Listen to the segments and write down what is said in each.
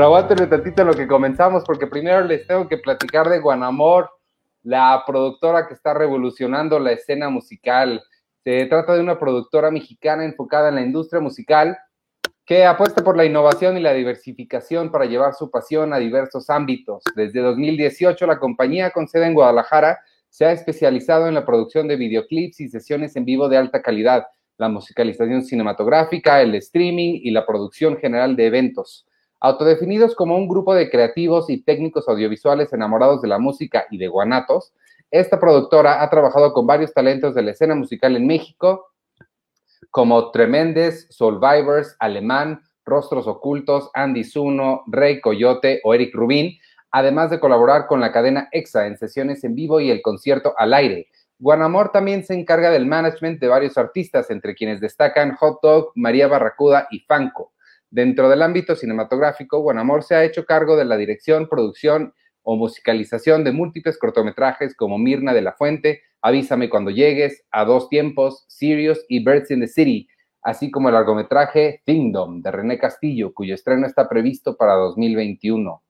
Pero aguántenme tantito lo que comenzamos, porque primero les tengo que platicar de Guanamor, la productora que está revolucionando la escena musical. Se trata de una productora mexicana enfocada en la industria musical que apuesta por la innovación y la diversificación para llevar su pasión a diversos ámbitos. Desde 2018, la compañía con sede en Guadalajara se ha especializado en la producción de videoclips y sesiones en vivo de alta calidad, la musicalización cinematográfica, el streaming y la producción general de eventos. Autodefinidos como un grupo de creativos y técnicos audiovisuales enamorados de la música y de guanatos, esta productora ha trabajado con varios talentos de la escena musical en México, como Tremendes, Survivors, Alemán, Rostros Ocultos, Andy Zuno, Rey Coyote o Eric Rubin, además de colaborar con la cadena EXA en sesiones en vivo y el concierto al aire. Guanamor también se encarga del management de varios artistas, entre quienes destacan Hot Dog, María Barracuda y Fanco. Dentro del ámbito cinematográfico, Guanamor se ha hecho cargo de la dirección, producción o musicalización de múltiples cortometrajes como Mirna de la Fuente, Avísame cuando llegues, A Dos Tiempos, Sirius y Birds in the City, así como el largometraje Kingdom de René Castillo, cuyo estreno está previsto para 2021.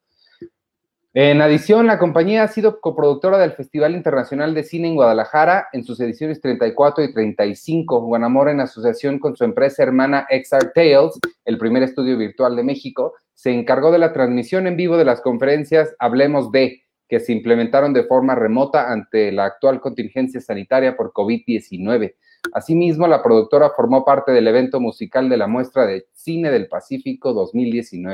En adición, la compañía ha sido coproductora del Festival Internacional de Cine en Guadalajara en sus ediciones 34 y 35. Guanamor, en asociación con su empresa hermana XR Tales, el primer estudio virtual de México, se encargó de la transmisión en vivo de las conferencias Hablemos de, que se implementaron de forma remota ante la actual contingencia sanitaria por COVID-19. Asimismo, la productora formó parte del evento musical de la muestra de Cine del Pacífico 2019.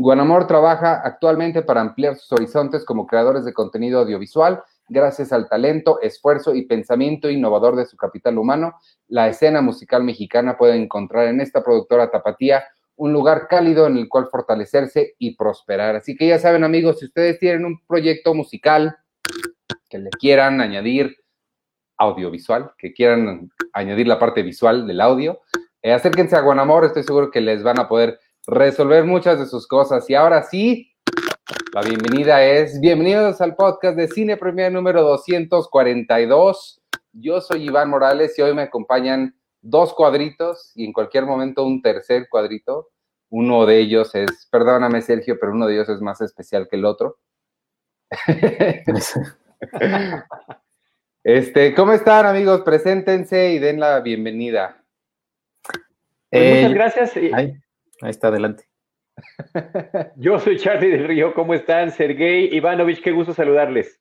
Guanamor trabaja actualmente para ampliar sus horizontes como creadores de contenido audiovisual. Gracias al talento, esfuerzo y pensamiento innovador de su capital humano, la escena musical mexicana puede encontrar en esta productora tapatía un lugar cálido en el cual fortalecerse y prosperar. Así que ya saben amigos, si ustedes tienen un proyecto musical que le quieran añadir audiovisual, que quieran añadir la parte visual del audio, eh, acérquense a Guanamor, estoy seguro que les van a poder resolver muchas de sus cosas. Y ahora sí, la bienvenida es, bienvenidos al podcast de Cine Premier número 242. Yo soy Iván Morales y hoy me acompañan dos cuadritos y en cualquier momento un tercer cuadrito. Uno de ellos es, perdóname Sergio, pero uno de ellos es más especial que el otro. este, ¿cómo están amigos? Preséntense y den la bienvenida. Pues muchas gracias. Ahí está, adelante. Yo soy Charlie del Río, ¿cómo están? Sergey Ivanovich, qué gusto saludarles.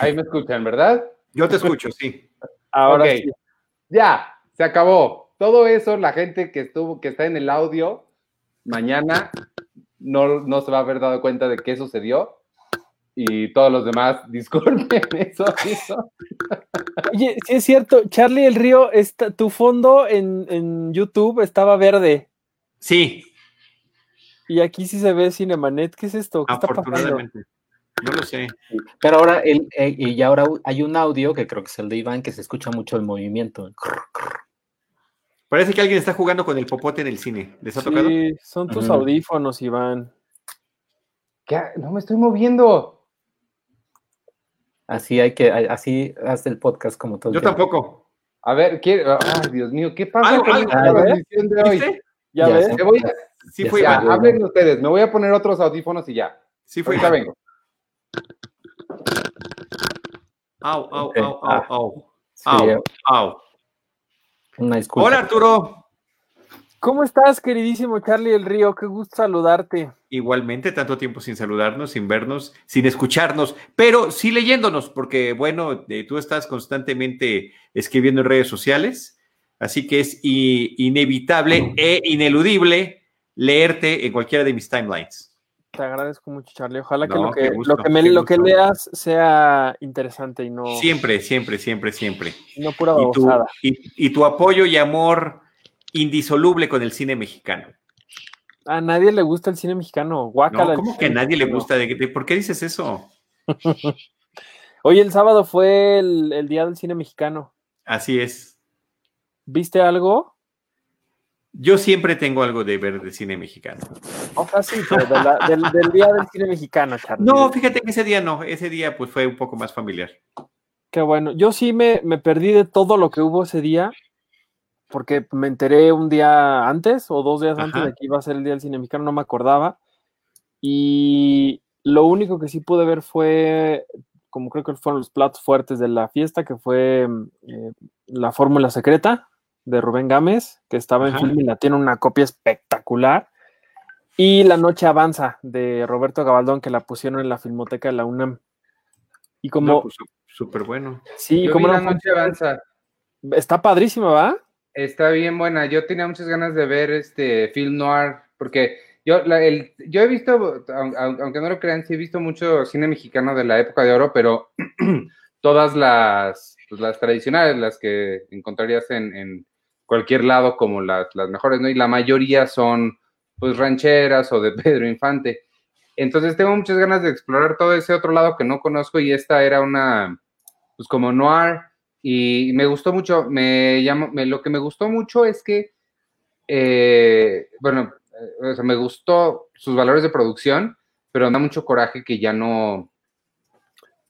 Ahí me escuchan, ¿verdad? Yo te escucho, sí. Ahora sí. Ya, se acabó. Todo eso, la gente que estuvo, que está en el audio, mañana no, no se va a haber dado cuenta de qué sucedió. Y todos los demás, disculpen eso. Oye, sí es cierto, Charlie el Río, está, tu fondo en, en YouTube estaba verde. Sí. Y aquí sí se ve Cinemanet. ¿Qué es esto? ¿Qué Afortunadamente. No lo sé. Pero ahora, el, eh, y ahora hay un audio que creo que es el de Iván que se escucha mucho el movimiento. Parece que alguien está jugando con el popote en el cine. ¿Les ha tocado? Sí, son tus audífonos, Iván. ¿Qué? No me estoy moviendo. Así hay que, así hace el podcast como todo. Yo tampoco. A ver, ¿qué? Ay, Dios mío, ¿qué pasa con la transmisión de hoy? ¿Ya, ves? Me voy a, sí fue ya, hablen ustedes, me voy a poner otros audífonos y ya. Sí fue. Ya vengo. Au, au, okay. au, au, au. Au, Sí, au. Una disculpa. Hola Arturo. ¿Cómo estás, queridísimo Charlie del Río? Qué gusto saludarte. Igualmente, tanto tiempo sin saludarnos, sin vernos, sin escucharnos, pero sí leyéndonos, porque bueno, eh, tú estás constantemente escribiendo en redes sociales, así que es inevitable e ineludible leerte en cualquiera de mis timelines. Te agradezco mucho, Charlie. Ojalá que, lo, que, gusto, lo, que me- lo que leas sea interesante y no, Siempre, siempre, siempre, siempre. y no pura Y tu, y, y tu apoyo y amor indisoluble con el cine mexicano. A nadie le gusta el cine mexicano. Guácala. No, ¿Cómo que a nadie le gusta? ¿De, de- ¿Por qué dices eso? Oye, el sábado fue el, el día del cine mexicano. Así es. ¿Viste algo? Yo siempre tengo algo de ver de cine mexicano. O sea, sí, pero de la- del, del día del cine mexicano, Charlie. No, fíjate que ese día no, ese día pues fue un poco más familiar. Qué bueno. Yo sí me, me perdí de todo lo que hubo ese día, porque me enteré un día antes o dos días antes de que iba a ser el día del cine mexicano, no me acordaba. Y lo único que sí pude ver fue, como creo que fueron los platos fuertes de la fiesta, que fue eh, la Fórmula Secreta de Rubén Gámez, que estaba en film y la tiene una copia espectacular. Y La Noche Avanza de Roberto Gabaldón, que la pusieron en la Filmoteca de la UNAM. Y como. Pues, súper bueno. Sí, Yo como vi no La Noche Avanza. Está padrísima, ¿va? Está bien buena. Yo tenía muchas ganas de ver este film noir, porque yo, la- el, yo he visto, aun- aun- aunque no lo crean, sí he visto mucho cine mexicano de la época de oro, pero todas las, pues, las tradicionales, las que encontrarías en, en cualquier lado como las, las mejores, ¿no? Y la mayoría son, pues, rancheras o de Pedro Infante. Entonces tengo muchas ganas de explorar todo ese otro lado que no conozco y esta era una, pues, como noir y me gustó mucho, me llamó, me- lo que me gustó mucho es que, eh, bueno, eh, me gustó sus valores de producción, pero da mucho coraje que ya no,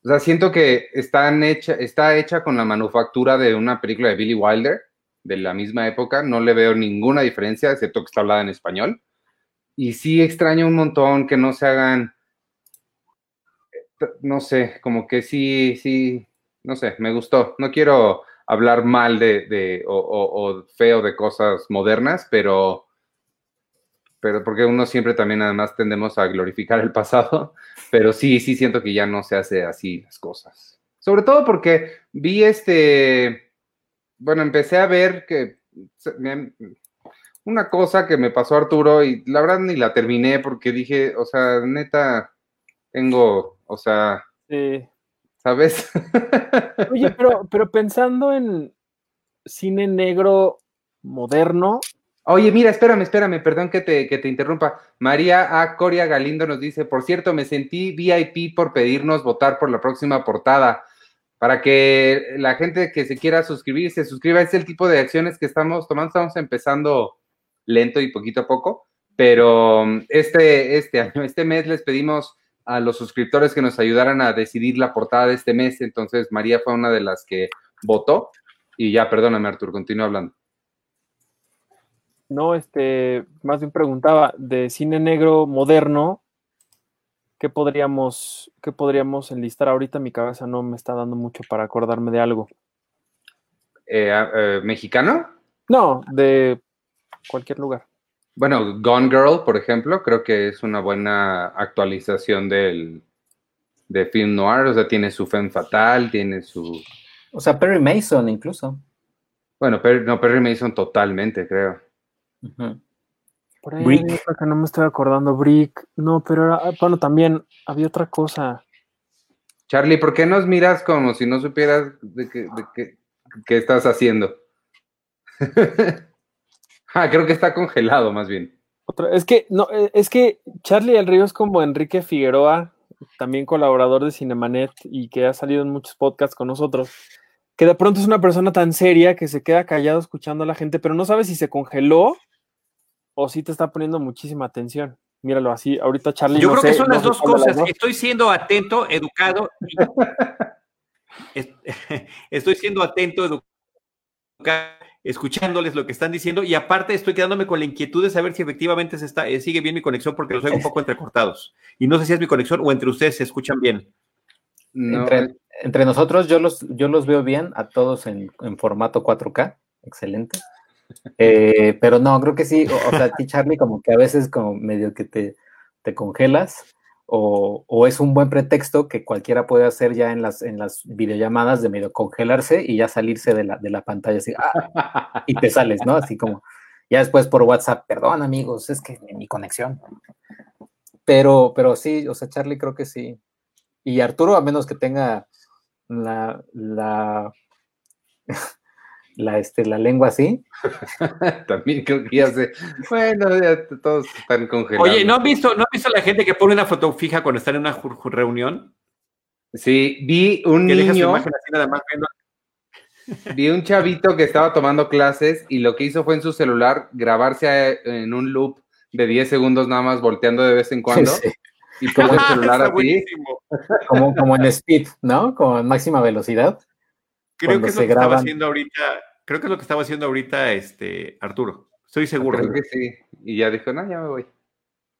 o sea, siento que están hecha, está hecha con la manufactura de una película de Billy Wilder, de la misma época, no le veo ninguna diferencia, excepto que está hablada en español, y sí extraño un montón que no se hagan, no sé, como que sí, sí, no sé, me gustó. No quiero hablar mal de, de o feo de cosas modernas, pero, pero porque uno siempre también además tendemos a glorificar el pasado, pero sí, sí siento que ya no se hace así las cosas. Sobre todo porque vi este, bueno, empecé a ver que me- una cosa que me pasó Arturo y la verdad ni la terminé porque dije, o sea, neta, tengo, o sea, Sí. ¿sabes? Oye, pero, pero pensando en cine negro moderno, Oye, mira, espérame, espérame, perdón que te, que te interrumpa. María A. Coria Galindo nos dice, por cierto, me sentí VIP por pedirnos votar por la próxima portada. Para que la gente que se quiera suscribir se suscriba, es el tipo de acciones que estamos tomando. Estamos empezando lento y poquito a poco, pero um, este, este año, este mes les pedimos a los suscriptores que nos ayudaran a decidir la portada de este mes. Entonces, María fue una de las que votó. Y ya, perdóname, Artur, continúa hablando. no, este, más bien preguntaba, de cine negro moderno, ¿qué podríamos, qué podríamos enlistar? Ahorita mi cabeza no me está dando mucho para acordarme de algo. Eh, eh, ¿Mexicano? No, de cualquier lugar. Bueno, Gone Girl, por ejemplo, creo que es una buena actualización del de film noir, o sea, tiene su femme fatal, tiene su... O sea, Perry Mason incluso. Bueno, Perry, no, Perry Mason totalmente, creo. Ujú. Por ahí Brick. otra que no me estoy acordando, Brick. No, pero era, bueno, también había otra cosa. Charlie, ¿por qué nos miras como si no supieras de qué, de qué- qué estás haciendo? ah, creo que está congelado, más bien. Otra- es que, no, eh, es que Charlie del Río es como Enrique Figueroa, también colaborador de Cinemanet y que ha salido en muchos podcasts con nosotros, que de pronto es una persona tan seria que se queda callado escuchando a la gente, pero no sabe si se congeló o si te está poniendo muchísima atención. Míralo así, ahorita Charlie. Yo no creo que son no las dos las cosas. dos. Estoy siendo atento, educado. y- Estoy siendo atento, educado, escuchándoles lo que están diciendo y aparte estoy quedándome con la inquietud de saber si efectivamente se está, eh, sigue bien mi conexión porque los oigo un poco entrecortados. Y no sé si es mi conexión o entre ustedes se escuchan bien. No, Entre, entre nosotros, yo los, yo los veo bien a todos en, en formato 4K. Excelente. Eh, pero no, creo que sí. O, o sea, a ti, Charlie, como que a veces como medio que te, te congelas. O, o es un buen pretexto que cualquiera puede hacer ya en las, en las videollamadas de medio congelarse y ya salirse de la, de la pantalla así, ¡ah! y te sales, ¿no? Así como, ya después por WhatsApp, perdón amigos, es que mi conexión. Pero, pero sí, o sea, Charlie creo que sí. Y Arturo, a menos que tenga la, la, la, este, la lengua así. También creo que ya sé. Bueno, ya todos están congelados. Oye, ¿no han visto, ¿no han visto la gente que pone una foto fija cuando están en una reunión? Sí, vi un Que deja su niño, imagen así nada más viendo. vi un chavito que estaba tomando clases y lo que hizo fue en su celular grabarse a- en un loop de 10 segundos nada más volteando de vez en cuando Sí, y puso el celular está así. como, como en speed, ¿no? Como en máxima velocidad. Creo Cuando que es lo se que estaba haciendo ahorita, creo que es lo que estaba haciendo ahorita este Arturo. Estoy seguro. Creo que sí. Y ya dijo, no, ya me voy.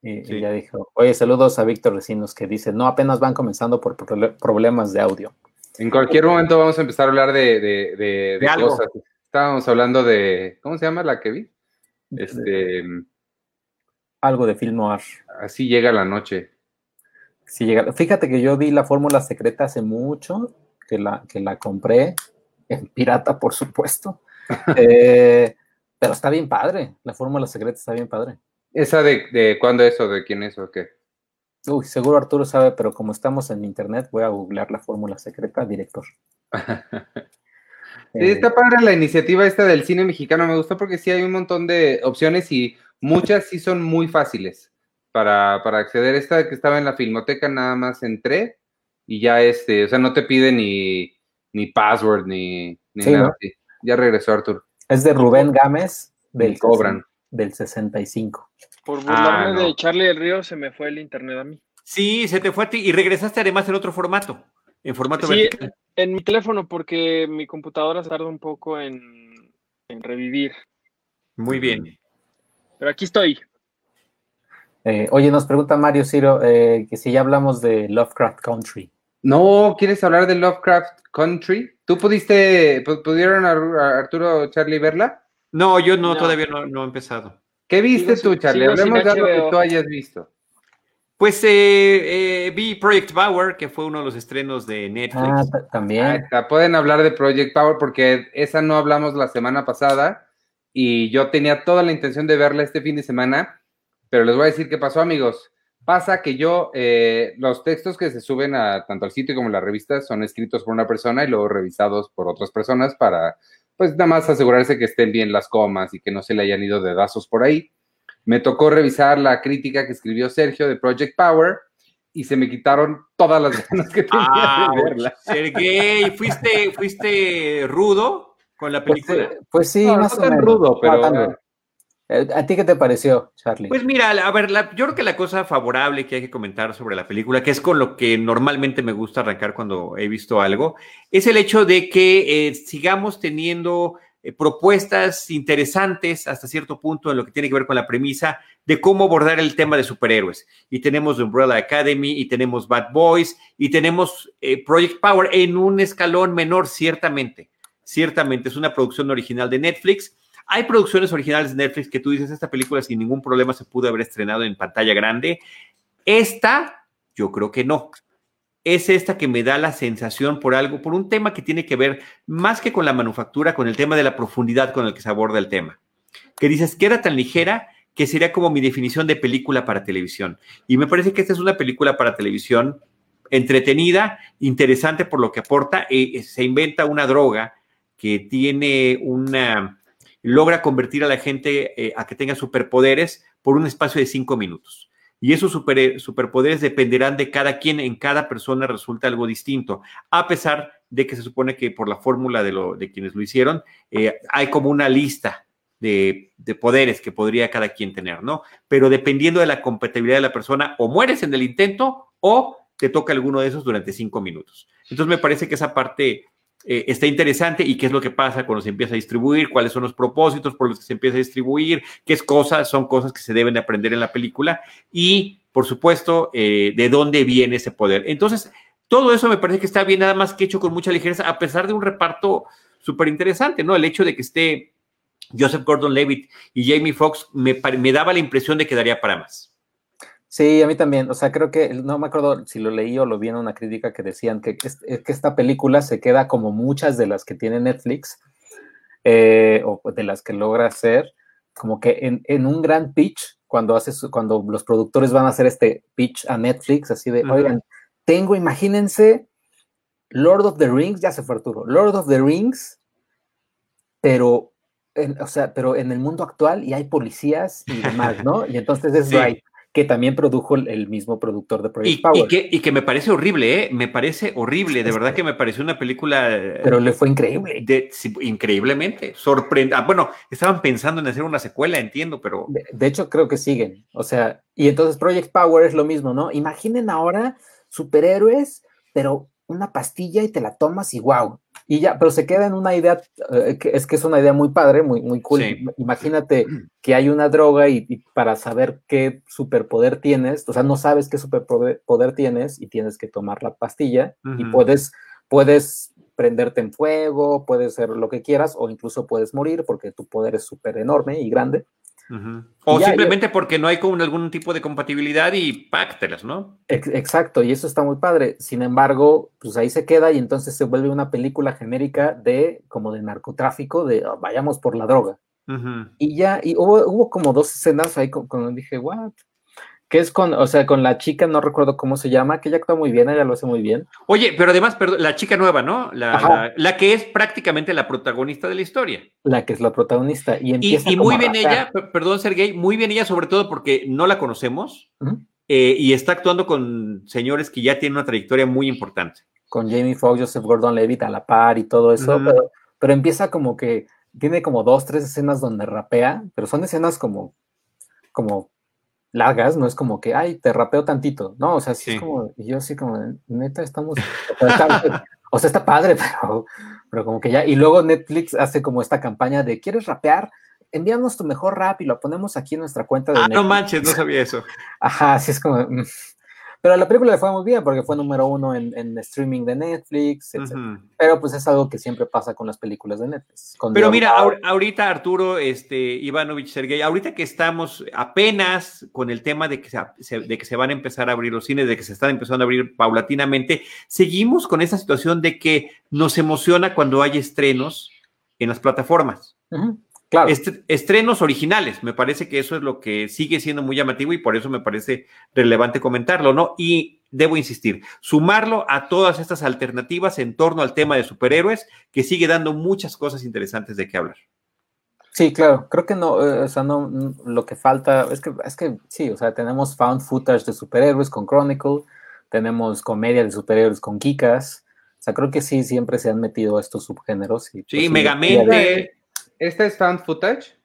Y, ya dijo, oye, saludos a Víctor Recinos que dice, no, apenas van comenzando por problemas de audio. En cualquier momento vamos a empezar a hablar de, de, de, cosas. Estábamos hablando de, ¿cómo se llama la que vi? Este, algo de film noir. Así llega la noche. Sí llega. Fíjate que yo vi la fórmula secreta hace mucho, que la, que la compré en pirata, por supuesto. Eh, pero está bien padre, la fórmula secreta está bien padre. ¿Esa de, de cuándo es o de quién es o qué? Uy, seguro Arturo sabe, pero como estamos en internet, voy a googlear la fórmula secreta, director. Sí, está padre la iniciativa esta del cine mexicano, me gusta porque sí hay un montón de opciones y muchas sí son muy fáciles para, para acceder. Esta que estaba en la filmoteca nada más entré y ya este, o sea, no te pide ni, ni password ni, nada Ya regresó Arturo. Es de Rubén Gámez del, cobran. del 65. Por burlarme ah, de Charlie del Río se me fue el internet a mí. Sí, se te fue a ti y regresaste además en otro formato, en formato sí, En mi teléfono porque mi computadora se tarda un poco en, revivir. Muy bien. Pero aquí estoy. Eh, oye, nos pregunta Mario Ciro eh, que si ya hablamos de Lovecraft Country. No, ¿quieres hablar de Lovecraft Country? ¿Tú pudiste, pudieron Arturo Charlie verla? No, yo no, todavía no, no he empezado. ¿Qué viste tú, Charlie? Hablemos de algo que tú hayas visto. Pues eh, eh, vi Project Power, que fue uno de los estrenos de Netflix. Ah, también. Pueden hablar de Project Power porque esa no hablamos la semana pasada y yo tenía toda la intención de verla este fin de semana, pero les voy a decir qué pasó, amigos. Pasa que yo, eh, los textos que se suben a tanto al sitio como a la revista son escritos por una persona y luego revisados por otras personas para pues nada más asegurarse que estén bien las comas y que no se le hayan ido dedazos por ahí. Me tocó revisar la crítica que escribió Sergio de Project Power y se me quitaron todas las ganas que tenía de ah, verla. Sergey, ¿fuiste, ¿fuiste rudo con la pues, película? Pues, pues sí, no, más tan rudo, pero... ¿A ti qué te pareció, Charlie? Pues mira, a ver, yo creo que la cosa favorable que hay que comentar sobre la película, que es con lo que normalmente me gusta arrancar cuando he visto algo, es el hecho de que eh, sigamos teniendo eh, propuestas interesantes hasta cierto punto en lo que tiene que ver con la premisa de cómo abordar el tema de superhéroes. Y tenemos The Umbrella Academy, y tenemos Bad Boys, y tenemos Project Power en un escalón menor, ciertamente. Ciertamente, es una producción original de Netflix hay producciones originales de Netflix que tú dices, esta película sin ningún problema se pudo haber estrenado en pantalla grande. Esta, yo creo que no. Es esta que me da la sensación por algo, por un tema que tiene que ver más que con la manufactura, con el tema de la profundidad con el que se aborda el tema. Que dices que era tan ligera que sería como mi definición de película para televisión. Y me parece que esta es una película para televisión entretenida, interesante por lo que aporta. Eh, se inventa una droga que tiene una logra convertir a la gente eh, a que tenga superpoderes por un espacio de cinco minutos. Y esos superpoderes dependerán de cada quien, en cada persona resulta algo distinto, a pesar de que se supone que por la fórmula de, lo, de quienes lo hicieron, eh, hay como una lista de, de, poderes que podría cada quien tener, ¿no? Pero dependiendo de la compatibilidad de la persona, o mueres en el intento o te toca alguno de esos durante cinco minutos. Entonces me parece que esa parte eh, está interesante y qué es lo que pasa cuando se empieza a distribuir, cuáles son los propósitos por los que se empieza a distribuir, qué es cosas, son cosas que se deben de aprender en la película y, por supuesto, eh, de dónde viene ese poder. Entonces, todo eso me parece que está bien, nada más que hecho con mucha ligereza, a pesar de un reparto súper interesante, ¿no? El hecho de que esté Joseph Gordon-Levitt y Jamie Foxx me, me daba la impresión de que daría para más. Sí, a mí también. O sea, creo que, no me acuerdo si lo leí o lo vi en una crítica que decían que, que esta película se queda como muchas de las que tiene Netflix, eh, o de las que logra hacer, como que en, en, un gran pitch, cuando, haces, cuando los productores van a hacer este pitch a Netflix, así de, oigan, tengo, imagínense, Lord of the Rings, ya se fue Arturo, Lord of the Rings, pero, o sea, pero en el mundo actual y hay policías y demás, ¿no? Y entonces es right que también produjo el mismo productor de Project y, Power. Y que, me parece horrible, ¿eh? Me parece horrible, de verdad que me pareció una película... Pero le fue increíble. increíblemente, sorprendente. Ah, bueno, estaban pensando en hacer una secuela, entiendo, pero... De, hecho, creo que siguen. O sea, y entonces Project Power es lo mismo, ¿no? Imaginen ahora superhéroes, pero una pastilla y te la tomas y wow, Y ya, pero se queda en una idea, eh, que es que es una idea muy padre, muy, muy cool. Sí. Imagínate que hay una droga y, y para saber qué superpoder tienes, o sea, no sabes qué superpoder poder tienes y tienes que tomar la pastilla y puedes, puedes prenderte en fuego, puedes hacer lo que quieras o incluso puedes morir porque tu poder es súper enorme y grande. O ya, simplemente porque no hay como algún tipo de compatibilidad y páctelas, ¿no? Ex- Exacto, y eso está muy padre. Sin embargo, pues ahí se queda y entonces se vuelve una película genérica de como de narcotráfico, de "Oh, vayamos por la droga. Y ya, y hubo, hubo como dos escenas ahí con- cuando dije, what? Que es con, o sea, con la chica, no recuerdo cómo se llama, que ella actúa muy bien, ella lo hace muy bien. Oye, pero además, perdón, la chica nueva, ¿no? La, la- la que es prácticamente la protagonista de la historia. La que es la protagonista. Y Y, empieza y como muy bien ella, per- perdón, Sergey, muy bien ella, sobre todo porque no la conocemos eh, y está actuando con señores que ya tienen una trayectoria muy importante. Con Jamie Foxx, Joseph Gordon-Levitt a la par y todo eso, pero, pero empieza como que tiene como dos, tres escenas donde rapea, pero son escenas como, como largas, no es como que, ay, te rapeo tantito, no, o sea, sí, Sí. es como, y yo así como, neta, estamos, o sea, está, o sea, está padre, pero, pero como que ya, y luego Netflix hace como esta campaña de, ¿quieres rapear? Envíanos tu mejor rap y lo ponemos aquí en nuestra cuenta de Ah, no Netflix. manches, no sabía eso. Ajá, así es como. Pero la película le fue muy bien porque fue número uno en, en streaming de Netflix, etc. Ujú. Pero pues es algo que siempre pasa con las películas de Netflix. Pero mira, ahorita Arturo, este, Ivanovich, Sergey, ahorita que estamos apenas con el tema de que, se, de que se van a empezar a abrir los cines, de que se están empezando a abrir paulatinamente, seguimos con esa situación de que nos emociona cuando hay estrenos en las plataformas. ujú, claro. Est- estrenos originales, me parece que eso es lo que sigue siendo muy llamativo y por eso me parece relevante comentarlo, ¿no? Y debo insistir, sumarlo a todas estas alternativas en torno al tema de superhéroes, que sigue dando muchas cosas interesantes de qué hablar. Sí, claro. Creo que no, eh, o sea, no, lo que falta es que, es que sí, o sea, tenemos found footage de superhéroes con Chronicle, tenemos comedia de superhéroes con Kikas. O sea, creo que sí, siempre se han metido estos subgéneros. Y, Sí, pues, Megamente. ¿Esta es fan footage?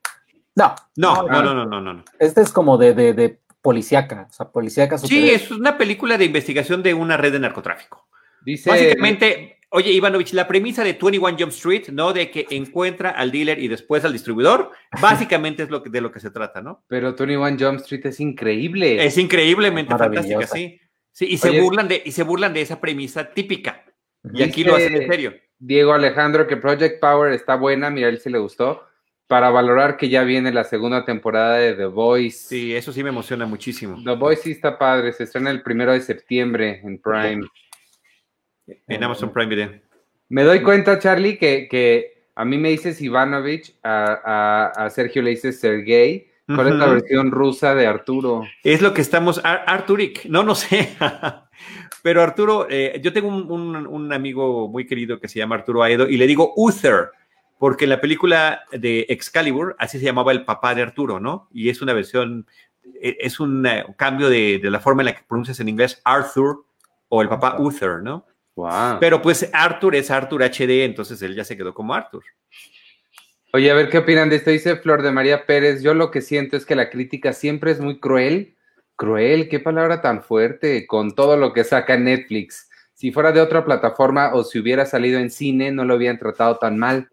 No, No, no, no, no, no, no. este es como de, de, de policíaca, o sea, policíaca Sí, es una película de investigación de una red de narcotráfico. Dice. Básicamente, oye, Ivanovich, la premisa de 21 Jump Street, ¿no? De que encuentra al dealer y después al distribuidor, básicamente es lo que, de lo que se trata, ¿no? Pero 21 Jump Street es increíble. Es increíblemente fantástica, sí. Sí, y se Oye. burlan de, y se burlan de esa premisa típica. Y aquí lo hacen en serio. Diego Alejandro que Project Power está buena, mira, él sí le gustó. Para valorar que ya viene la segunda temporada de The Voice. Sí, eso sí me emociona muchísimo. The Voice sí está padre, se estrena el primero de septiembre en Prime. En Amazon Prime Video. Me doy cuenta, Charlie, que, que a mí me dices Ivanovich, a, a- a Sergio le dices Sergey. ¿Cuál es la versión rusa de Arturo? Es lo que estamos. Ar- Arturik, no, no sé. Pero Arturo, eh, yo tengo un, un- un amigo muy querido que se llama Arturo Aedo y le digo Uther, porque en la película de Excalibur así se llamaba el papá de Arturo, ¿no? Y es una versión, eh, es un eh, cambio de, de la forma en la que pronuncias en inglés Arthur o el papá Uther, ¿no? Wow. Pero pues Arthur es Arthur HD, entonces él ya se quedó como Arthur. Oye, a ver qué opinan de esto. Dice Flor de María Pérez. Yo lo que siento es que la crítica siempre es muy cruel. Cruel, qué palabra tan fuerte con todo lo que saca Netflix. Si fuera de otra plataforma o si hubiera salido en cine, no lo habían tratado tan mal.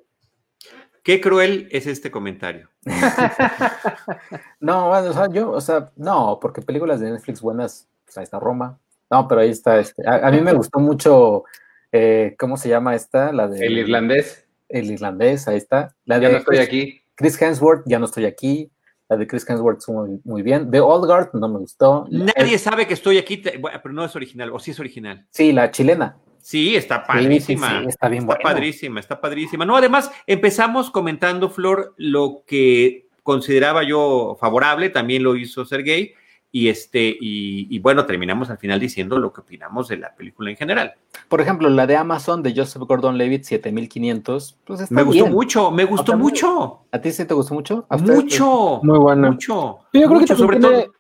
Qué cruel es este comentario. No, bueno, o sea, yo, o sea, no, porque películas de Netflix buenas, pues ahí está Roma. No, pero ahí está, este, a, a mí me gustó mucho, eh, ¿cómo se llama esta? La de... El irlandés, El irlandés, ahí está. La ya de no estoy Chris- aquí. Chris Hemsworth, ya no estoy aquí. La de Chris Hemsworth estuvo muy, muy bien. The Old Guard no me gustó. Nadie sabe que estoy aquí, te- bueno, pero no es original, o sí es original. Sí, la chilena. Sí, está Sí, sí, padrísima. sí, está bien Está buena. padrísima, está padrísima. No, además, empezamos comentando, Flor, lo que consideraba yo favorable, también lo hizo Sergey, y este, y, y bueno, terminamos al final diciendo lo que opinamos de la película en general. Por ejemplo, la de Amazon de Joseph Gordon-Levitt, 7500, pues está Me gustó bien. mucho, me gustó mucho, ¿A ti sí te gustó mucho? Mucho, Muy buena. mucho. Yo creo que también sobre tiene, todo.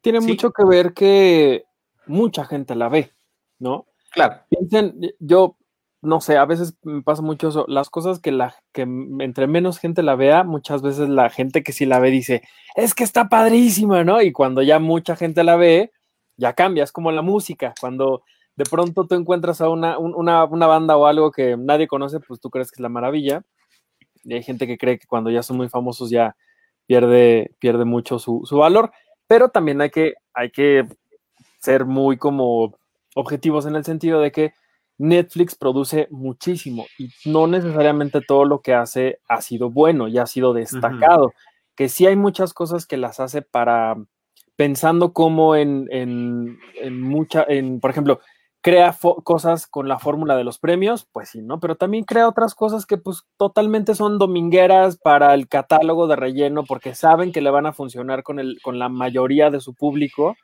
tiene Sí. mucho que ver que mucha gente la ve, ¿no? Claro. Piensen, yo no sé, a veces me pasa mucho eso, las cosas que la que entre menos gente la vea, muchas veces la gente que sí la ve dice, es que está padrísima, ¿no? Y cuando ya mucha gente la ve, ya cambia, es como la música, cuando de pronto tú encuentras a una, una, una, banda o algo que nadie conoce, pues tú crees que es la maravilla. Y hay gente que cree que cuando ya son muy famosos ya pierde, pierde mucho su, su valor. Pero también hay que, hay que ser muy como objetivos en el sentido de que Netflix produce muchísimo y no necesariamente todo lo que hace ha sido bueno y ha sido destacado, que sí hay muchas cosas que las hace para pensando como en, en, en mucha, en, por ejemplo, crea cosas con la fórmula de los premios, pues sí, ¿no? Pero también crea otras cosas que pues totalmente son domingueras para el catálogo de relleno porque saben que le van a funcionar con, el, con la mayoría de su público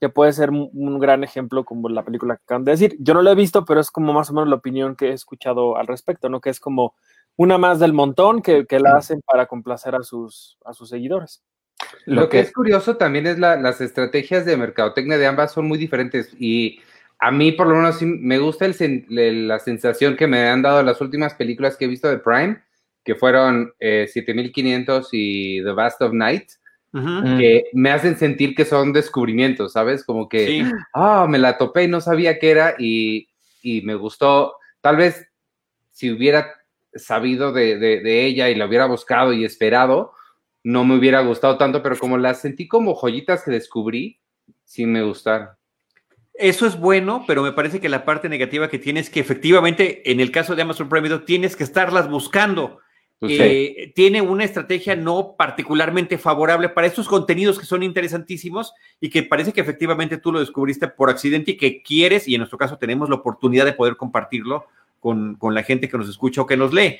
que puede ser un gran ejemplo como la película que acaban de decir. Yo no lo he visto, pero es como más o menos la opinión que he escuchado al respecto, ¿no? Que es como una más del montón que, que la hacen para complacer a sus, a sus seguidores. Lo, que, es curioso también es la, las estrategias de mercadotecnia de ambas son muy diferentes y a mí por lo menos me gusta el, la sensación que me han dado las últimas películas que he visto de Prime, que fueron eh, 7500 y The Vast of Night que me hacen sentir que son descubrimientos, ¿sabes? Como que, ah, me la topé y no sabía qué era y, y me gustó. Tal vez si hubiera sabido de, de, ella y la hubiera buscado y esperado, no me hubiera gustado tanto, pero como las sentí como joyitas que descubrí, sí me gustaron. Eso es bueno, pero me parece que la parte negativa que tienes que efectivamente, en el caso de Amazon Prime Video, tienes que estarlas buscando. Pues eh, tiene una estrategia no particularmente favorable para estos contenidos que son interesantísimos y que parece que efectivamente tú lo descubriste por accidente y que quieres, y en nuestro caso tenemos la oportunidad de poder compartirlo con, la gente que nos escucha o que nos lee.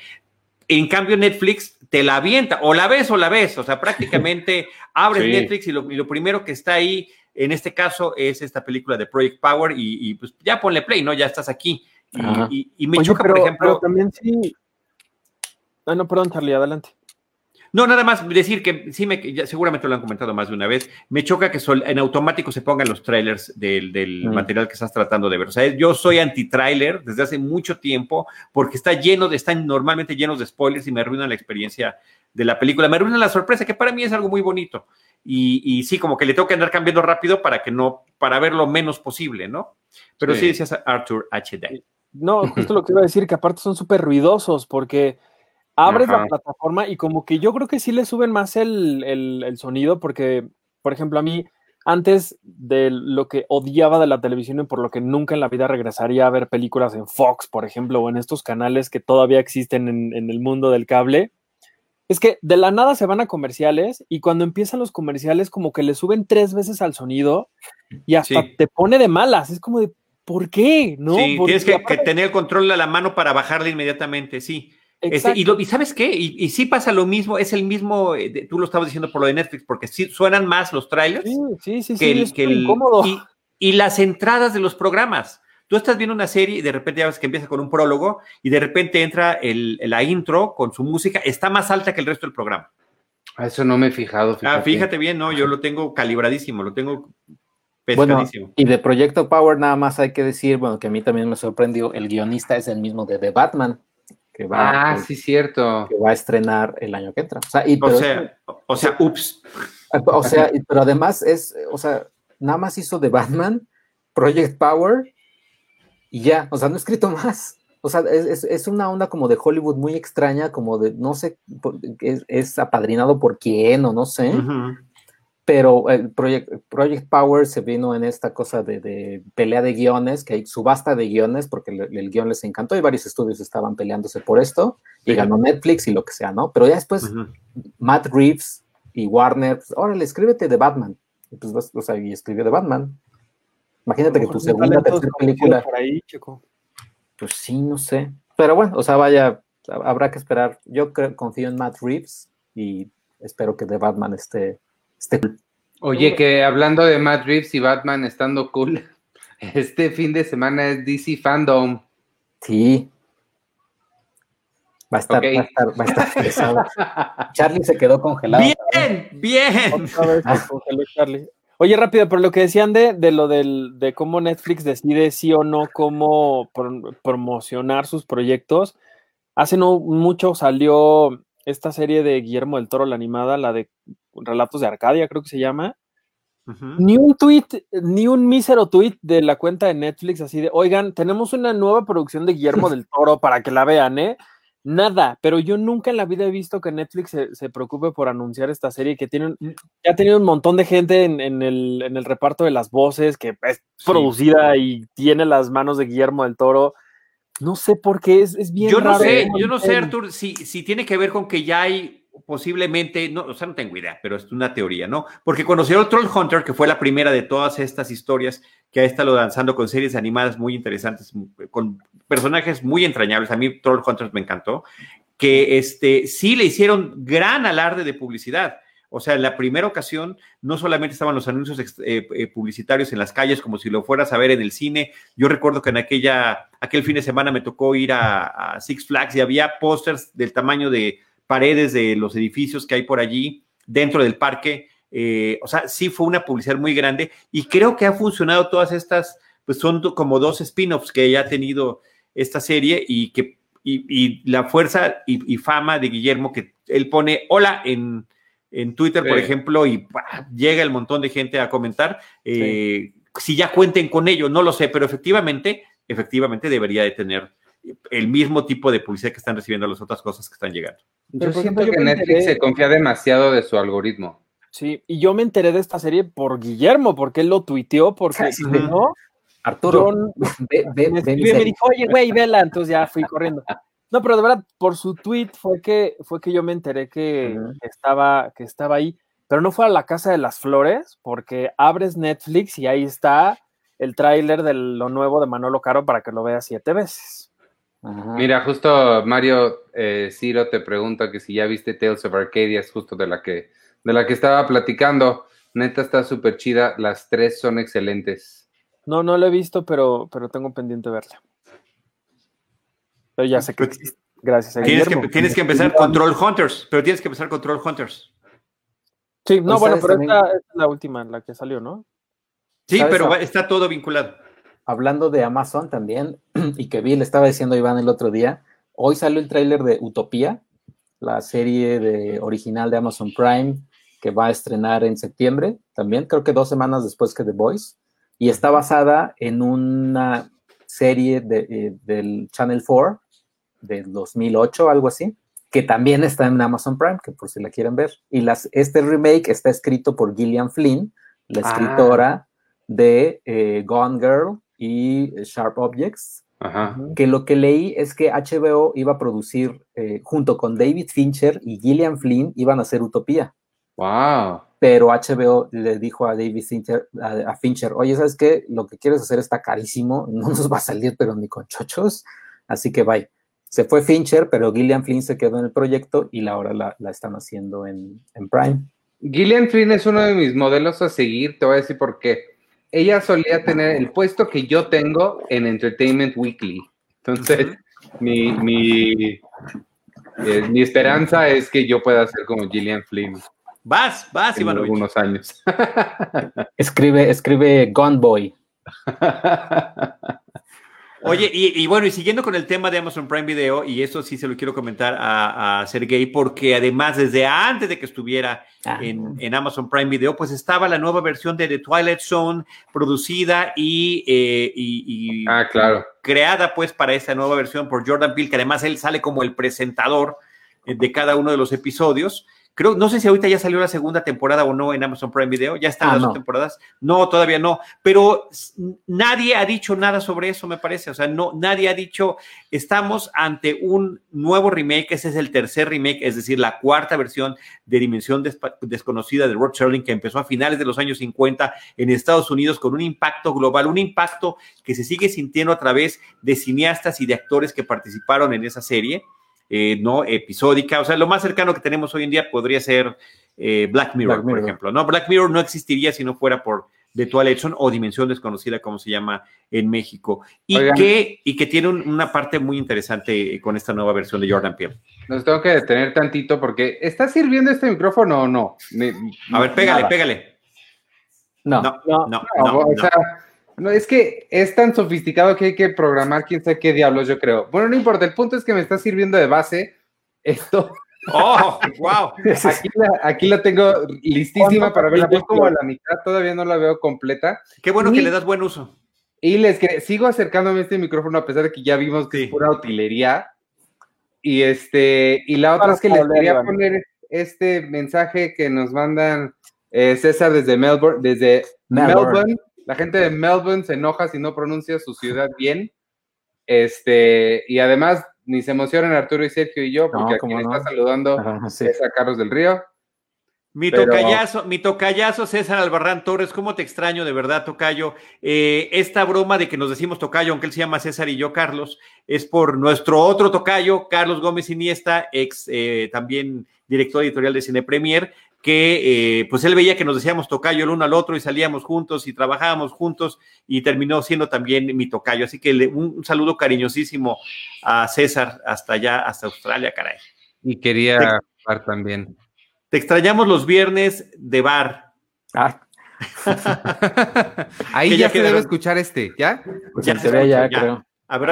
En cambio, Netflix te la avienta, o la ves o la ves, o sea, prácticamente abres Netflix y lo, primero que está ahí, en este caso, es esta película de Project Power y, pues ya ponle play, ¿no? Ya estás aquí. Y, me choca, por ejemplo. también sí, Ah, no, perdón, Charlie, adelante. No, nada más decir que sí, me, seguramente lo han comentado más de una vez. Me choca que en automático se pongan los trailers del, mm. material que estás tratando de ver. O sea, yo soy anti-trailer desde hace mucho tiempo porque está lleno de, están normalmente llenos de spoilers y me arruinan la experiencia de la película. Me arruinan la sorpresa, que para mí es algo muy bonito. Y, sí, como que le tengo que andar cambiando rápido para que no, para ver lo menos posible, ¿no? Pero sí, decías Arthur HD. No, justo lo que iba a decir, que aparte son súper ruidosos porque abres la plataforma y como que yo creo que sí le suben más el, sonido porque, por ejemplo, a mí antes de lo que odiaba de la televisión y por lo que nunca en la vida regresaría a ver películas en Fox, por ejemplo, o en estos canales que todavía existen en, el mundo del cable, es que de la nada se van a comerciales y cuando empiezan los comerciales como que le suben tres veces al sonido y hasta te pone de malas. Es como de, ¿por qué? ¿No? Sí, tienes que, que, tener el control a la mano para bajarle inmediatamente, sí. Este, y, sabes qué, y, y, sí pasa lo mismo, es el mismo, eh, tú lo estabas diciendo por lo de Netflix, porque sí suenan más los trailers sí, sí, que, el, que incómodo. Y, las entradas de los programas. Tú estás viendo una serie y de repente ya ves que empieza con un prólogo y de repente entra el, la intro con su música, está más alta que el resto del programa. A eso no me he fijado. Ah, fíjate. Ah, fíjate bien, no, yo lo tengo calibradísimo, lo tengo pescadísimo. y de Proyecto Power nada más hay que decir, bueno, que a mí también me sorprendió, el guionista es el mismo de The Batman que va, ah, sí, cierto. que va a estrenar el año que entra. O sea, y, o, sea o sea, ups. O sea, pero además es, o sea, nada más hizo de Batman, Project Power y ya, o sea, no ha escrito más. O sea, es, es, una onda como de Hollywood muy extraña, como de, no sé, es, es apadrinado por quién o no sé pero el Project, Project Power se vino en esta cosa de, pelea de guiones, que hay subasta de guiones, porque el, guion les encantó y varios estudios estaban peleándose por esto, y ganó Netflix y lo que sea, ¿no? Pero ya después Matt Reeves y Warner, pues, órale, escríbete de Batman. Y pues, o sea, y escribió de Batman. Imagínate que tu segunda, tercera película. Por ahí, chico. Pues sí, no sé. Pero bueno, o sea, vaya, habrá que esperar. Yo creo, confío en Matt Reeves y espero que de Batman esté este, Oye, que hablando de Matt Reeves y Batman estando cool, este fin de semana es DC Fandom. Sí. Va a estar, va a estar, va a estar pesado. Charlie se quedó congelado. Bien, bien. Oye, rápido, pero lo que decían de, de lo del, de cómo Netflix decide sí o no cómo promocionar sus proyectos. Hace no mucho salió esta serie de Guillermo del Toro, la animada, la de Relatos de Arcadia, creo que se llama, Ni un tweet, ni un mísero tweet de la cuenta de Netflix así de, oigan, tenemos una nueva producción de Guillermo del Toro para que la vean, ¿eh? Nada, pero yo nunca en la vida he visto que Netflix se, preocupe por anunciar esta serie que tienen, ya ha tenido un montón de gente en, el, en, el, reparto de las voces, que es producida y tiene las manos de Guillermo del Toro. No sé por qué, es, es bien Yo no sé, yo no sé, Artur, si, si tiene que ver con que ya hay posiblemente, no, o sea, no tengo idea, pero es una teoría, ¿no? Porque conoció Troll Hunter, que fue la primera de todas estas historias que ha estado lanzando con series animadas muy interesantes, con personajes muy entrañables. A mí Troll Hunter me encantó, que este, sí le hicieron gran alarde de publicidad. O sea, en la primera ocasión no solamente estaban los anuncios eh, eh, publicitarios en las calles como si lo fueras a ver en el cine. Yo recuerdo que en aquella, aquel fin de semana me tocó ir a, a Six Flags y había pósters del tamaño de paredes de los edificios que hay por allí dentro del parque. Eh, o sea, sí fue una publicidad muy grande y creo que ha funcionado todas estas, pues son como dos spin-offs que ya ha tenido esta serie y que y, la fuerza y, fama de Guillermo que él pone hola en, en Twitter, por ejemplo, y llega el montón de gente a comentar. Eh, si ya cuenten con ello, no lo sé, pero efectivamente, efectivamente debería de tener el mismo tipo de publicidad que están recibiendo las otras cosas que están llegando. Yo siento que Netflix se confía demasiado de su algoritmo. Sí, y yo me enteré de esta serie por Guillermo, porque él lo tuiteó, porque si no, Arturo, me, dijo, oye, güey, vela, entonces ya fui corriendo. No, pero de verdad, por su tweet fue que, fue que yo me enteré que, estaba, que estaba ahí, pero no fue a la Casa de las Flores, porque abres Netflix y ahí está el tráiler de lo nuevo de Manolo Caro para que lo veas siete veces. Mira, justo Mario eh, Ciro te pregunta que si ya viste Tales of Arcadia, es justo de la que, de la que estaba platicando. Neta está súper chida, las tres son excelentes. No, no lo he visto, pero, pero tengo pendiente verla. Pero ya sé que pues, Gracias a tienes que, tienes que empezar con Troll Hunters, pero tienes que empezar con Troll Hunters. Sí, no, bueno, pero esta es la última, la que salió, ¿no? Sí, pero está todo vinculado hablando de Amazon también, y que vi, le estaba diciendo a Iván el otro día, hoy salió el tráiler de Utopía, la serie de, original de Amazon Prime, que va a estrenar en septiembre, también creo que dos semanas después que The Voice, y está basada en una serie de, eh, del Channel 4 del 2008, algo así, que también está en Amazon Prime, que por si la quieren ver. Y las, este remake está escrito por Gillian Flynn, la ah. escritora de eh, Gone Girl y Sharp Objects. Que lo que leí es que HBO iba a producir eh, junto con David Fincher y Gillian Flynn iban a hacer Utopía. Wow. Pero HBO le dijo a David Fincher, a, Fincher, oye, ¿sabes qué? Lo que quieres hacer está carísimo, no nos va a salir, pero ni con chochos. Así que bye. Se fue Fincher, pero Gillian Flynn se quedó en el proyecto y ahora la, la están haciendo en, en Prime. Gillian Flynn es uno de mis modelos a seguir, te voy a decir por qué ella solía tener el puesto que yo tengo en Entertainment Weekly. Entonces, mi, mi, eh, mi esperanza es que yo pueda ser como Gillian Flynn. Vas, vas, en algunos años. escribe, escribe Gone Boy. Oye, y, bueno, y siguiendo con el tema de Amazon Prime Video, y eso sí se lo quiero comentar a, a Sergey, porque además desde antes de que estuviera ah. en, Amazon Prime Video, pues estaba la nueva versión de The Twilight Zone producida y, eh, ah, claro. creada pues para esa nueva versión por Jordan Peele, que además él sale como el presentador eh, de cada uno de los episodios. Creo, no sé si ahorita ya salió la segunda temporada o no en Amazon Prime Video, ya están ah, las dos temporadas. No, todavía no, pero nadie ha dicho nada sobre eso, me parece. O sea, no, nadie ha dicho, estamos ante un nuevo remake, ese es el tercer remake, es decir, la cuarta versión de Dimensión Desconocida de Rod Serling, que empezó a finales de los años 50 en Estados Unidos con un impacto global, un impacto que se sigue sintiendo a través de cineastas y de actores que participaron en esa serie eh, no episódica. O sea, lo más cercano que tenemos hoy en día podría ser eh, Black, Mirror, por ejemplo. ¿no? Black Mirror no existiría si no fuera por The Twilight Zone o Dimensión Desconocida, como se llama en México. Y, que, y que tiene una parte muy interesante con esta nueva versión de Jordan Peele. Nos tengo que detener tantito porque ¿está sirviendo este micrófono o no? a ver, pégale, pégale. No, no, no. no, no no, es que es tan sofisticado que hay que programar quién sabe qué diablos, yo creo. Bueno, no importa, el punto es que me está sirviendo de base esto. ¡Oh, wow! Aquí la, aquí la tengo listísima para verla. Voy como a la mitad, todavía no la veo completa. Qué bueno Y- que le das buen uso. Y les que sigo acercándome a este micrófono a pesar de que ya vimos que Sí. es pura utilería. Y este, y la otra Para es que les quería poner este mensaje que nos mandan eh, César desde Melbourne, desde Melbourne. Melbourne. La gente de Melbourne se enoja si no pronuncia su ciudad bien. Este, y además ni se emocionan Arturo y Sergio y yo, porque No, a quien no. está saludando Ajá, sí. es a Carlos del Río. Mi Pero- tocayazo, mi tocayazo César Albarrán Torres, ¿cómo te extraño de verdad, Tocayo? Eh, esta broma de que nos decimos Tocayo, aunque él se llama César y yo Carlos, es por nuestro otro Tocayo, Carlos Gómez Iniesta, ex eh, también director editorial de Cine Premier, que eh, pues él veía que nos decíamos Tocayo el uno al otro y salíamos juntos y trabajábamos juntos y terminó siendo también mi Tocayo. Así que le- un, un saludo cariñosísimo a César hasta allá, hasta Australia, caray. Y quería hablar también. Te extrañamos los viernes de bar. Ah, Ahí Que ya, ya se debe escuchar este, ¿ya? pues Ya se teoría ya, creo. A ver,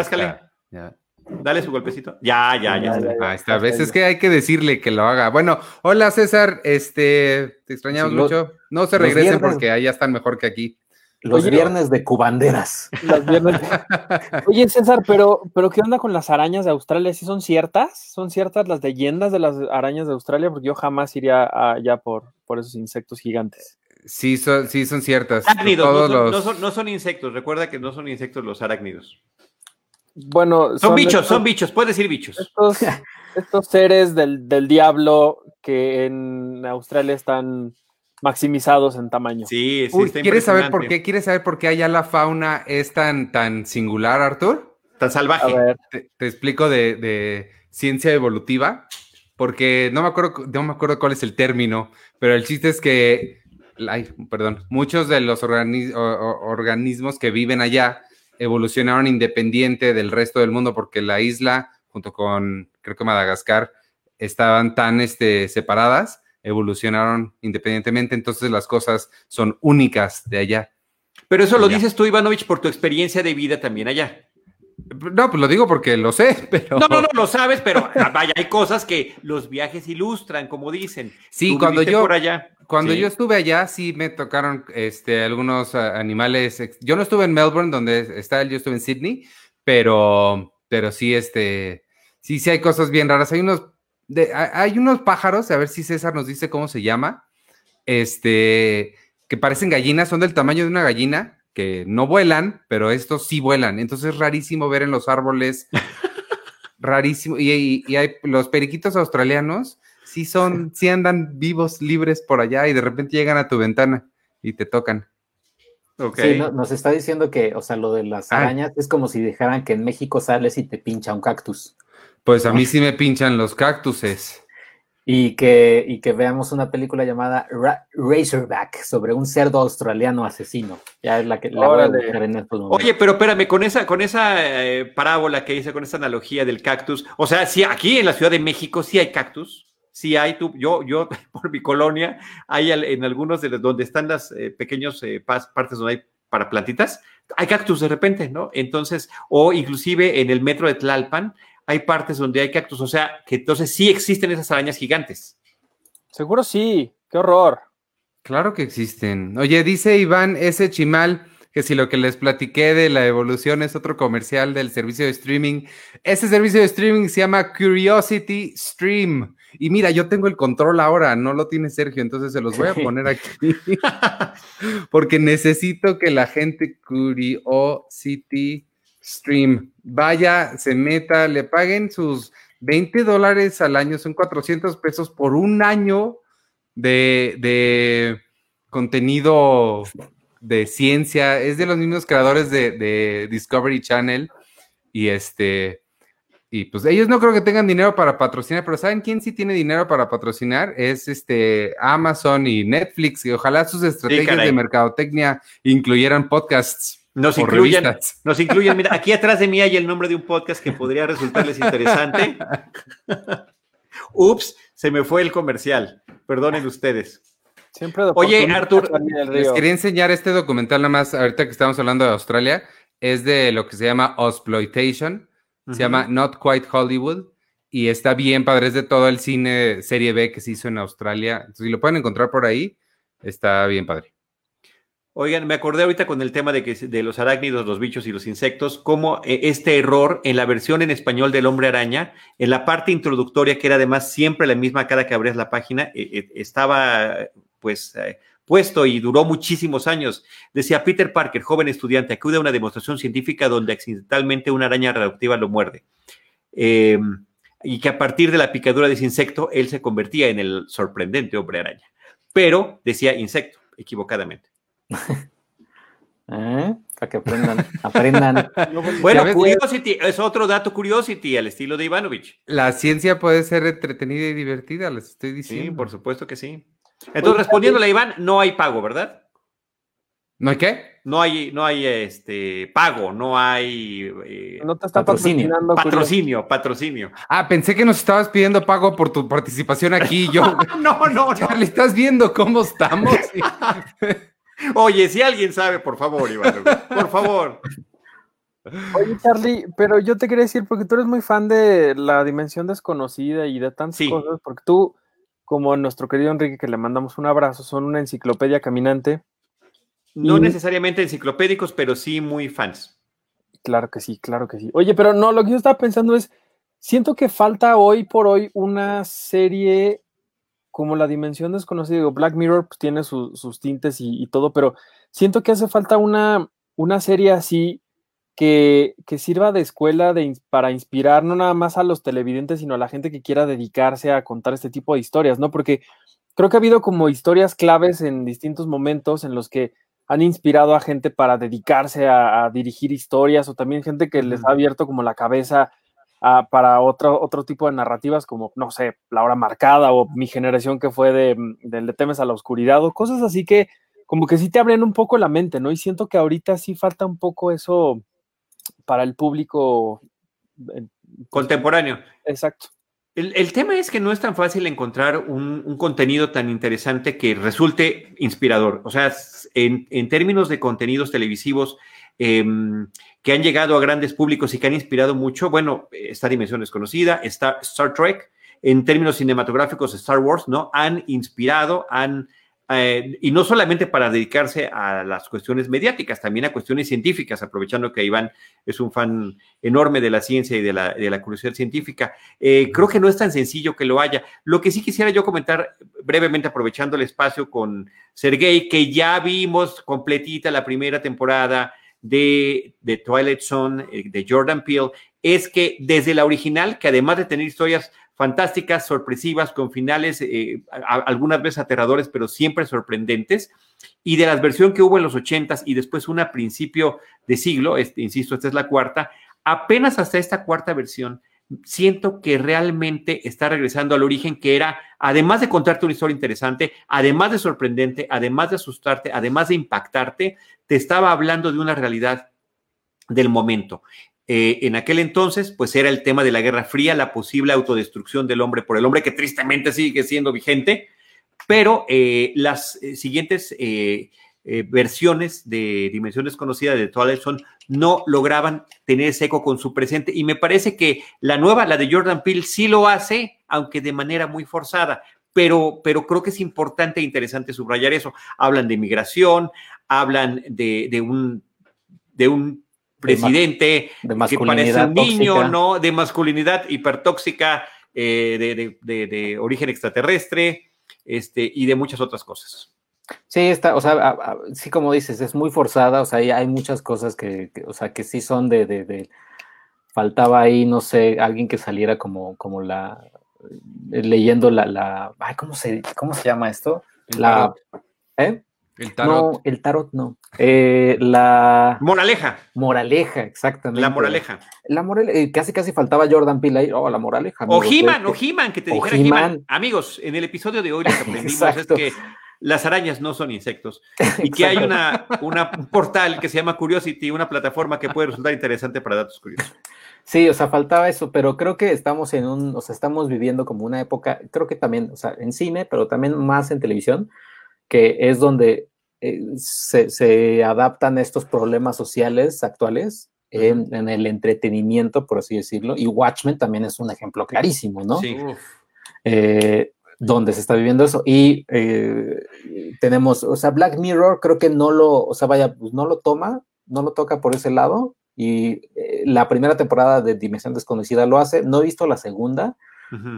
ya. Dale su golpecito. Ya, ya, ya. Ya, está. Ahí está, a veces que hay que decirle que lo haga. Bueno, hola César, este, te extrañamos Sí, lo- mucho. No se regresen viernes- porque allá están mejor que aquí. Los Oye, viernes de cubanderas. Viernes- Oye, César, pero, pero ¿qué onda con las arañas de Australia? ¿Sí son ciertas? ¿Son ciertas las leyendas de las arañas de Australia? Porque yo jamás iría allá por, por esos insectos gigantes. Sí, son, sí son ciertas. Arácnidos, no son, los- no son- no son insectos. Recuerda que no son insectos los arácnidos. Bueno, Son, bichos, estos- son bichos. Puedes decir bichos. Estos, estos seres del, del diablo que en Australia están maximizados en tamaño. Sí, sí. Uy, está ¿Quieres saber por qué? ¿Quieres saber por qué allá la fauna es tan, tan singular, Artur? Tan A salvaje. ver, Te, te explico de, de ciencia evolutiva, porque no me acuerdo, cu- no me acuerdo cuál es el término, pero el chiste es que, ay, perdón, muchos de los organi- organismos que viven allá evolucionaron independiente del resto del mundo, porque la isla, junto con, creo que Madagascar, estaban tan este, separadas, evolucionaron independientemente, entonces las cosas son únicas de allá. Pero eso lo dices tú, Ivanovich, por tu experiencia de vida también allá. No, pues lo digo porque lo sé, pero... No, no, no, lo sabes, pero ah, vaya, hay cosas que los viajes ilustran, como dicen. Sí, Tú cuando yo, por allá. cuando Sí. yo estuve allá, sí me tocaron este, algunos ah, animales. Yo no estuve en Melbourne, donde está él, yo estuve en Sydney, pero, pero sí, este, sí, sí hay cosas bien raras. Hay unos, de, hay unos pájaros, a ver si César nos dice cómo se llama, este, que parecen gallinas, son del tamaño de una gallina, que no vuelan, pero estos sí vuelan. Entonces es rarísimo ver en los árboles, rarísimo. Y, y- y hay los periquitos australianos, sí son, sí andan vivos, libres por allá y de repente llegan a tu ventana y te tocan. Ok. Sí, no- nos está diciendo que, o sea, lo de las Ah. arañas es como si dejaran que en México sales y te pincha un cactus. Pues a mí sí me pinchan los cactuses. Y que, y que veamos una película llamada Ra- Razorback sobre un cerdo australiano asesino. Ya es la que la voy a en estos momentos. Oye, pero espérame, con esa, con esa eh, parábola que hice, con esa analogía del cactus, o sea, sí, aquí en la Ciudad de México sí hay cactus, sí hay, tú, yo, yo por mi colonia, hay en algunos de los, donde están las eh, pequeños eh, partes donde hay para plantitas, hay cactus de repente, ¿no? Entonces, o inclusive en el metro de Tlalpan, hay partes donde hay cactus, o sea, que entonces sí existen esas arañas gigantes. seguro sí. Qué horror. Claro que existen. Oye, dice Iván S. Chimal que si lo que les platiqué de la evolución es otro comercial del servicio de streaming, ese servicio de streaming se llama Curiosity Stream. Y mira, yo tengo el control ahora, no lo tiene Sergio, entonces se los voy a poner aquí. Porque necesito que la gente Curiosity Stream vaya, se meta, le paguen sus 20 dólares al año, son 400 pesos por un año de, de contenido de ciencia. Es de los mismos creadores de, de Discovery Channel. Y este. Y pues ellos no creo que tengan dinero para patrocinar, pero ¿saben quién sí tiene dinero para patrocinar? Es este Amazon y Netflix. Y ojalá sus estrategias de mercadotecnia incluyeran podcasts. Nos incluyen, revistas. nos incluyen, mira, aquí atrás de mí hay el nombre de un podcast que podría resultarles interesante. Ups, se me fue el comercial. Perdonen ustedes. Siempre Oye, Artur, Les quería enseñar este documental nada más, ahorita que estamos hablando de Australia, es de lo que se llama Exploitation, se llama Not Quite Hollywood, y está bien padre, es de todo el cine serie B que se hizo en Australia. si lo pueden encontrar por ahí, está bien padre. Oigan, me acordé ahorita con el tema de, que, de los arácnidos, los bichos y los insectos, como eh, este error en la versión en español del hombre araña, en la parte introductoria, que era además siempre la misma cada que abrías la página, eh, eh, estaba pues puesto y duró muchísimos años. Decía Peter Parker, joven estudiante, acude a una demostración científica donde accidentalmente una araña radioactiva lo muerde. y que a partir de la picadura de ese insecto, él se convertía en el sorprendente hombre araña. Pero decía insecto, equivocadamente. ¿Eh? Para que aprendan, aprendan. bueno, Curiosity es otro dato Curiosity al estilo de Ivanovich. La ciencia puede ser entretenida y divertida, les estoy diciendo. Sí, por supuesto que sí. Entonces, respondiéndole a Iván, no hay pago, ¿verdad? ¿No hay qué? No hay, no hay este pago, no hay eh, no te está patrocinio. Patrocinio, patrocinio. Ah, pensé que nos estabas pidiendo pago por tu participación aquí. Yo, no, no, no. Charlie, ¿estás viendo cómo estamos? Oye, si alguien sabe, por favor, Iván, por favor. Oye, Charlie, pero yo te quería decir, porque tú eres muy fan de la dimensión desconocida y de tantas cosas, porque tú, como nuestro querido Enrique, que le mandamos un abrazo, son una enciclopedia caminante. No necesariamente enciclopédicos, pero sí muy fans. Claro que sí, claro que sí. Oye, pero no, lo que yo estaba pensando es, siento que falta hoy por hoy una serie como la dimensión desconocida, digo, Black Mirror pues, tiene sus tintes y, todo, pero siento que hace falta una, una serie así que, sirva de escuela de, para inspirar no nada más a los televidentes, sino a la gente que quiera dedicarse a contar este tipo de historias, ¿no? Porque creo que ha habido como historias claves en distintos momentos en los que han inspirado a gente para dedicarse a, a dirigir historias o también gente que les ha abierto como la cabeza para otro, otro tipo de narrativas como, no sé, La Hora Marcada o mi generación que fue de, mm, de, Temes a la Oscuridad o cosas así que como que sí te abren un poco la mente, ¿no? Y siento que ahorita sí falta un poco eso para el público contemporáneo. Exacto. El, tema es que no es tan fácil encontrar un, contenido tan interesante que resulte inspirador. O sea, en, en términos de contenidos televisivos, eh, que han llegado a grandes públicos y que han inspirado mucho, bueno, esta dimensión desconocida, está Star Trek, en términos cinematográficos, Star Wars, ¿no? Han inspirado, han, eh, y no solamente para dedicarse a las cuestiones mediáticas, también a cuestiones científicas, aprovechando que Iván es un fan enorme de la ciencia y de la, de la curiosidad científica. Eh, creo que no es tan sencillo que lo haya. Lo que sí quisiera yo comentar brevemente, aprovechando el espacio con Sergey, que ya vimos completita la primera temporada de, de Twilight Zone, eh, de Jordan Peele, es que desde la original, que además de tener historias fantásticas, sorpresivas, con finales eh, algunas veces aterradores, pero siempre sorprendentes, y de la versión que hubo en los ochentas y después una a principio de siglo, este, insisto, esta es la cuarta, apenas hasta esta cuarta versión siento que realmente está regresando al origen que era, además de contarte una historia interesante, además de sorprendente, además de asustarte, además de impactarte, te estaba hablando de una realidad del momento. Eh, en aquel entonces, pues era el tema de la Guerra Fría, la posible autodestrucción del hombre por el hombre, que tristemente sigue siendo vigente, pero eh, las eh, siguientes versiones de Dimensión Desconocida de Twilight Zone no lograban tener ese eco con su presente. Y me parece que la nueva, la de Jordan Peele, sí lo hace, aunque de manera muy forzada. Pero, pero creo que es importante e interesante subrayar eso. Hablan de migración, hablan de, un, de un presidente que parece un niño, ¿no? De masculinidad hipertóxica, eh, de, origen extraterrestre, este, y de muchas otras cosas. Sí, está, o sea, sí como dices, es muy forzada, o sea, hay, hay muchas cosas que, o sea, que sí son de, de, faltaba ahí, no sé, alguien que saliera como, como la, leyendo la, la, ay, ¿cómo se, cómo se llama esto? la, ¿eh? El tarot. No, el tarot no. Eh, la. Moraleja. Moraleja, exactamente. La moraleja. La moraleja. Eh, casi casi faltaba Jordan Peele ahí. Oh, la moraleja. O He-Man, o He-Man, que te dijera He-Man. Amigos, en el episodio de hoy lo que aprendimos es que las arañas no son insectos y que hay una, una, un portal que se llama Curiosity, una plataforma que puede resultar interesante para datos curiosos. Sí, o sea, faltaba eso, pero creo que estamos en un, o sea, estamos viviendo como una época, creo que también, o sea, en cine, pero también más en televisión, que es donde eh, se, adaptan estos problemas sociales actuales en, el entretenimiento, por así decirlo, y Watchmen también es un ejemplo clarísimo, ¿no? Sí. Eh, donde se está viviendo eso. Y eh, tenemos, o sea, Black Mirror creo que no lo, o sea, vaya, pues no lo toma, no lo toca por ese lado. Y eh, la primera temporada de Dimensión Desconocida lo hace. No he visto la segunda,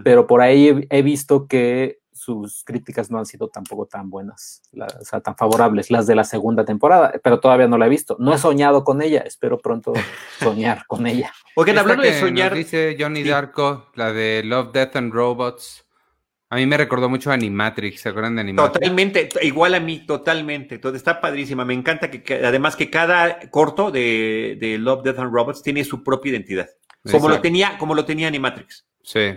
pero por ahí he, visto que sus críticas no han sido tampoco tan buenas, o sea, tan favorables, las de la segunda temporada, pero todavía no la he visto. No he soñado con ella, espero pronto soñar con ella. Oigan, hablando de soñar. dice Johnny Darko, la de Love, Death and Robots. A mí me recordó mucho a Animatrix, ¿se acuerdan de Animatrix? Totalmente, igual a mí, totalmente. está padrísima. Me encanta que, además que cada corto de, de, Love, Death and Robots tiene su propia identidad. Como lo, tenía, como lo tenía Animatrix. Sí.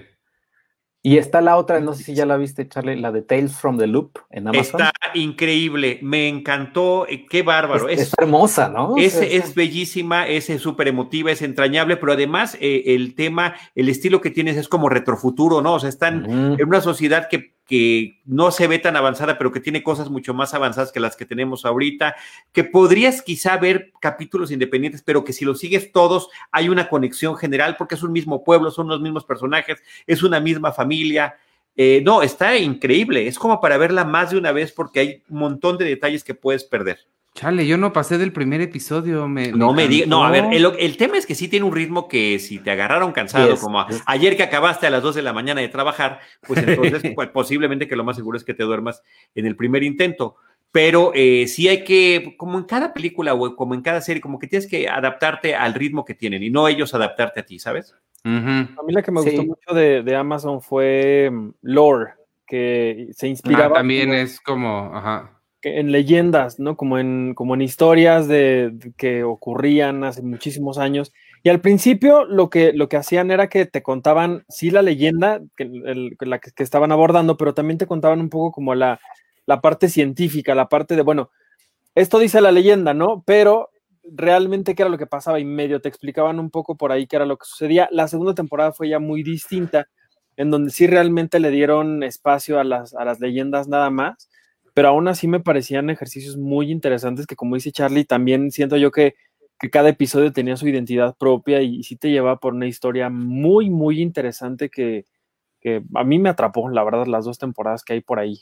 Y está la otra, no sé si ya la viste, Charlie, la de Tales from the Loop en Amazon. Está increíble, me encantó, eh, qué bárbaro. Es, hermosa, ¿no? Es, es bellísima, es súper emotiva, es entrañable, pero además eh, el tema, el estilo que tienes es como retrofuturo, ¿no? O sea, están en una sociedad que que no se ve tan avanzada, pero que tiene cosas mucho más avanzadas que las que tenemos ahorita, que podrías quizá ver capítulos independientes, pero que si los sigues todos hay una conexión general porque es un mismo pueblo, son los mismos personajes, es una misma familia. Eh, no, está increíble, es como para verla más de una vez porque hay un montón de detalles que puedes perder. Chale, yo no pasé del primer episodio. Me, no me, digas. No, a ver, el, tema es que sí tiene un ritmo que si te agarraron cansado, como ayer que acabaste a las 2 de la mañana de trabajar, pues entonces pues, posiblemente que lo más seguro es que te duermas en el primer intento. Pero eh, sí hay que, como en cada película o como en cada serie, como que tienes que adaptarte al ritmo que tienen y no ellos adaptarte a ti, ¿sabes? A mí la que me gustó mucho de, Amazon fue mm, Lore, que se ah, inspiraba. también es como, ajá en leyendas, ¿no? Como en, como en historias de, que ocurrían hace muchísimos años. Y al principio lo que, lo que hacían era que te contaban, sí, la leyenda que, la que, estaban abordando, pero también te contaban un poco como la, la parte científica, la parte de, bueno, esto dice la leyenda, ¿no? Pero realmente qué era lo que pasaba y medio te explicaban un poco por ahí qué era lo que sucedía. La segunda temporada fue ya muy distinta, en donde sí realmente le dieron espacio a las, a las leyendas nada más pero aún así me parecían ejercicios muy interesantes que como dice Charlie, también siento yo que, cada episodio tenía su identidad propia y, sí te llevaba por una historia muy, muy interesante que, a mí me atrapó, la verdad, las dos temporadas que hay por ahí.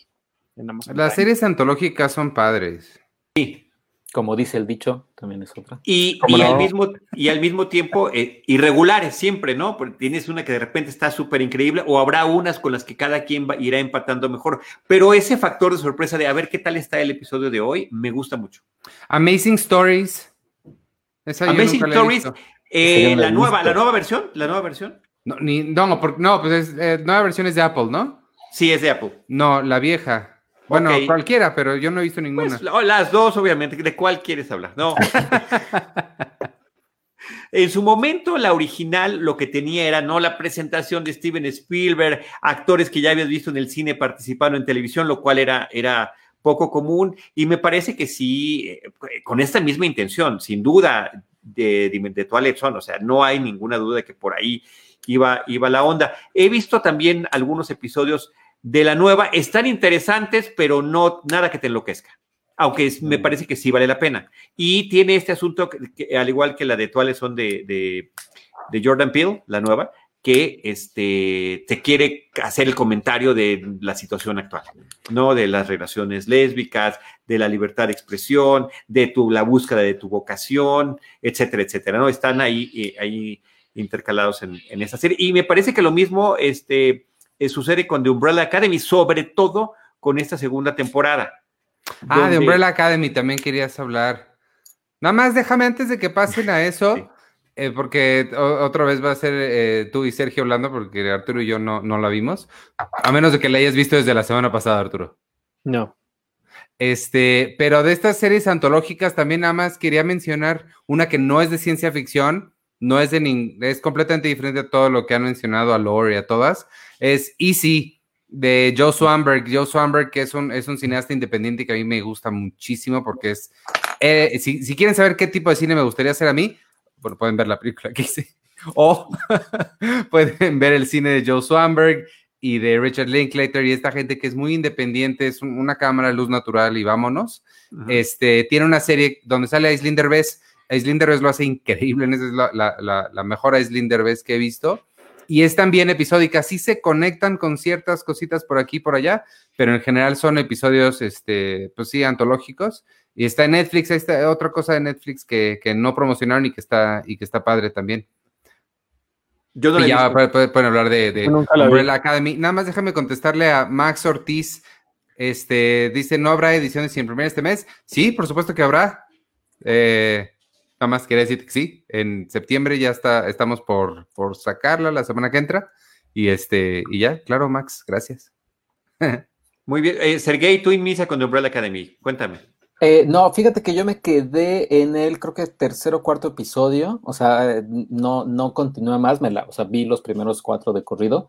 Las series antológicas son padres. Sí, como dice el dicho, también es otra. Y, al, mismo, y al mismo tiempo, eh, irregulares siempre, ¿no? Porque tienes una que de repente está súper increíble, o habrá unas con las que cada quien va, irá empatando mejor. Pero ese factor de sorpresa de a ver qué tal está el episodio de hoy, me gusta mucho. Amazing Stories. Amazing Stories, eh, la nueva, la nueva versión, la nueva versión. No, ni, no, no pues es, eh, nueva versión es de Apple, ¿no? Sí, es de Apple. No, la vieja. Bueno, cualquiera, pero yo no he visto ninguna. Pues, las dos, obviamente. ¿De cuál quieres hablar? No. en su momento, la original lo que tenía era no la presentación de Steven Spielberg, actores que ya habías visto en el cine participando en televisión, lo cual era, era poco común. Y me parece que sí, eh, con esta misma intención, sin duda, de, de, de Twilight o sea, no hay ninguna duda de que por ahí iba, iba la onda. He visto también algunos episodios de la nueva están interesantes, pero no nada que te enloquezca. Aunque me parece que sí vale la pena. Y tiene este asunto, que, al igual que la de Tuales son de, de, Jordan Peele, la nueva, que este, te quiere hacer el comentario de la situación actual, ¿no? De las relaciones lésbicas, de la libertad de expresión, de tu, la búsqueda de tu vocación, etcétera, etcétera, ¿no? Están ahí, eh, ahí intercalados en, en, esa serie. Y me parece que lo mismo, este, eh, sucede con The Umbrella Academy, sobre todo con esta segunda temporada. Ah, de Umbrella Academy también querías hablar. Nada más déjame antes de que pasen a eso, eh, porque otra vez va a ser eh, tú y Sergio hablando, porque Arturo y yo no, no la vimos, a menos de que la hayas visto desde la semana pasada, Arturo. No. Este, pero de estas series antológicas también nada más quería mencionar una que no es de ciencia ficción, no es de es completamente diferente a todo lo que han mencionado a Lore y a todas. Es Easy de Joe Swanberg. Joe Swanberg, que es un, es un cineasta independiente que a mí me gusta muchísimo porque es. Eh, si, si, quieren saber qué tipo de cine me gustaría hacer a mí, bueno, pueden ver la película que hice. O pueden ver el cine de Joe Swanberg y de Richard Linklater y esta gente que es muy independiente, es una cámara luz natural y vámonos. Este tiene una serie donde sale Aislinn Derbez Aislinn Derbez lo hace increíble, esa es la, la, la, mejor Aislinn Derbez que he visto. Y es también episódica, sí se conectan con ciertas cositas por aquí y por allá, pero en general son episodios, este, pues sí, antológicos. Y está en Netflix, ahí está otra cosa de Netflix que, que no promocionaron y que está, y que está padre también. Yo no y ya pueden, hablar de, de Umbrella Academy. Nada más déjame contestarle a Max Ortiz. Este dice: ¿No habrá ediciones sin primer este mes? Sí, por supuesto que habrá. Eh, nada más quería decir que sí. En septiembre ya está, estamos por, por sacarla la semana que entra. Y este, y ya, claro, Max, gracias. Muy bien. Eh, Sergey, tú en misa con Umbrella Academy. Cuéntame. Eh, no, fíjate que yo me quedé en el, creo que tercer o cuarto episodio, o sea, no, no continué más, me la, o sea, vi los primeros cuatro de corrido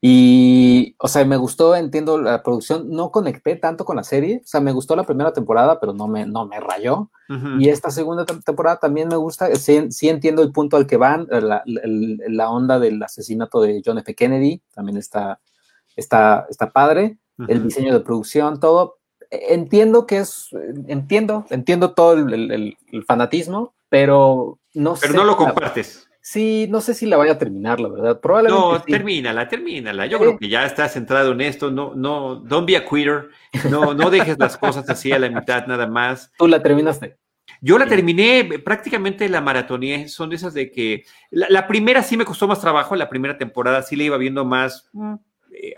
y, o sea, me gustó, entiendo la producción, no conecté tanto con la serie, o sea, me gustó la primera temporada, pero no me, no me rayó, y esta segunda temporada también me gusta, sí, sí entiendo el punto al que van, la, la, onda del asesinato de John F. Kennedy, también está, está, está padre, el diseño de producción, todo, entiendo que es, entiendo, entiendo todo el, fanatismo, pero no pero no lo compartes. Sí, no sé si la vaya a terminar, la verdad. Probablemente. No, termínala, termínala. Yo creo que ya estás centrado en esto. No, no, don't be a quitter. No, no dejes las cosas así a la mitad nada más. ¿Tú la terminaste? Yo la terminé, prácticamente la maratoné. Son esas de que la, primera sí me costó más trabajo, la primera temporada sí la iba viendo más. Mm, eh,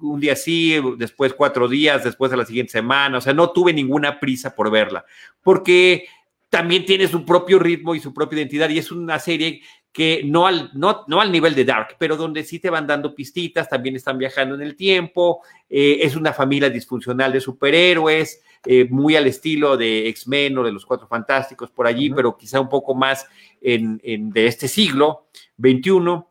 un día sí, después cuatro días, después de la siguiente semana, o sea, no tuve ninguna prisa por verla, porque también tiene su propio ritmo y su propia identidad y es una serie que no al, no, no al nivel de Dark, pero donde sí te van dando pistitas, también están viajando en el tiempo, eh, es una familia disfuncional de superhéroes, eh, muy al estilo de X-Men o de los Cuatro Fantásticos por allí, pero quizá un poco más en, en, de este siglo XXI.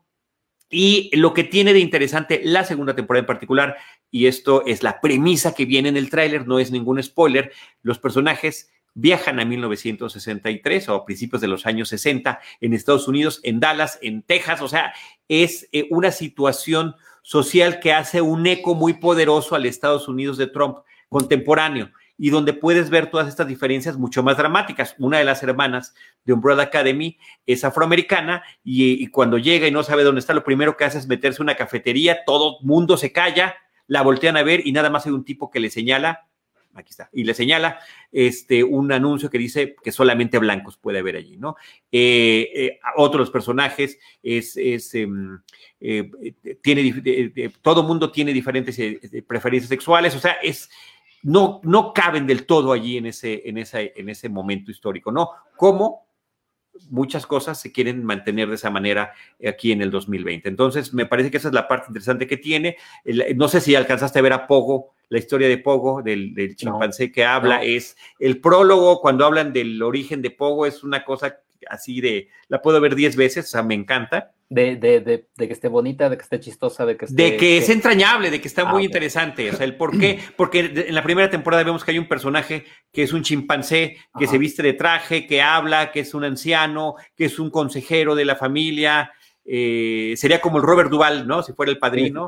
Y lo que tiene de interesante la segunda temporada en particular, y esto es la premisa que viene en el tráiler, no es ningún spoiler, los personajes viajan a 1963 o a principios de los años 60 en Estados Unidos, en Dallas, en Texas, o sea, es eh, una situación social que hace un eco muy poderoso al Estados Unidos de Trump contemporáneo y donde puedes ver todas estas diferencias mucho más dramáticas. Una de las hermanas de Umbrella Academy es afroamericana y, cuando llega y no sabe dónde está, lo primero que hace es meterse en una cafetería, todo mundo se calla, la voltean a ver y nada más hay un tipo que le señala, aquí está, y le señala este, un anuncio que dice que solamente blancos puede haber allí, ¿no? Eh, eh, otros personajes es, em, eh, tiene, todo mundo tiene diferentes preferencias sexuales, o sea, es no, no caben del todo allí en ese, en, en ese momento histórico, ¿no? Como muchas cosas se quieren mantener de esa manera aquí en el 2020. Entonces, me parece que esa es la parte interesante que tiene. no sé si alcanzaste a ver a Pogo, la historia de Pogo, del, chimpancé que habla, es el prólogo, cuando hablan del origen de Pogo, es una cosa así de, la puedo ver diez veces, o sea, me encanta. De, de, de, de, que esté bonita, de que esté chistosa, de que esté... De que es entrañable, de que está ah, muy interesante. O sea, el por qué. Porque en la primera temporada vemos que hay un personaje que es un chimpancé, que se viste de traje, que habla, que es un anciano, que es un consejero de la familia. Eh, sería como el Robert Duval, ¿no? Si fuera el padrino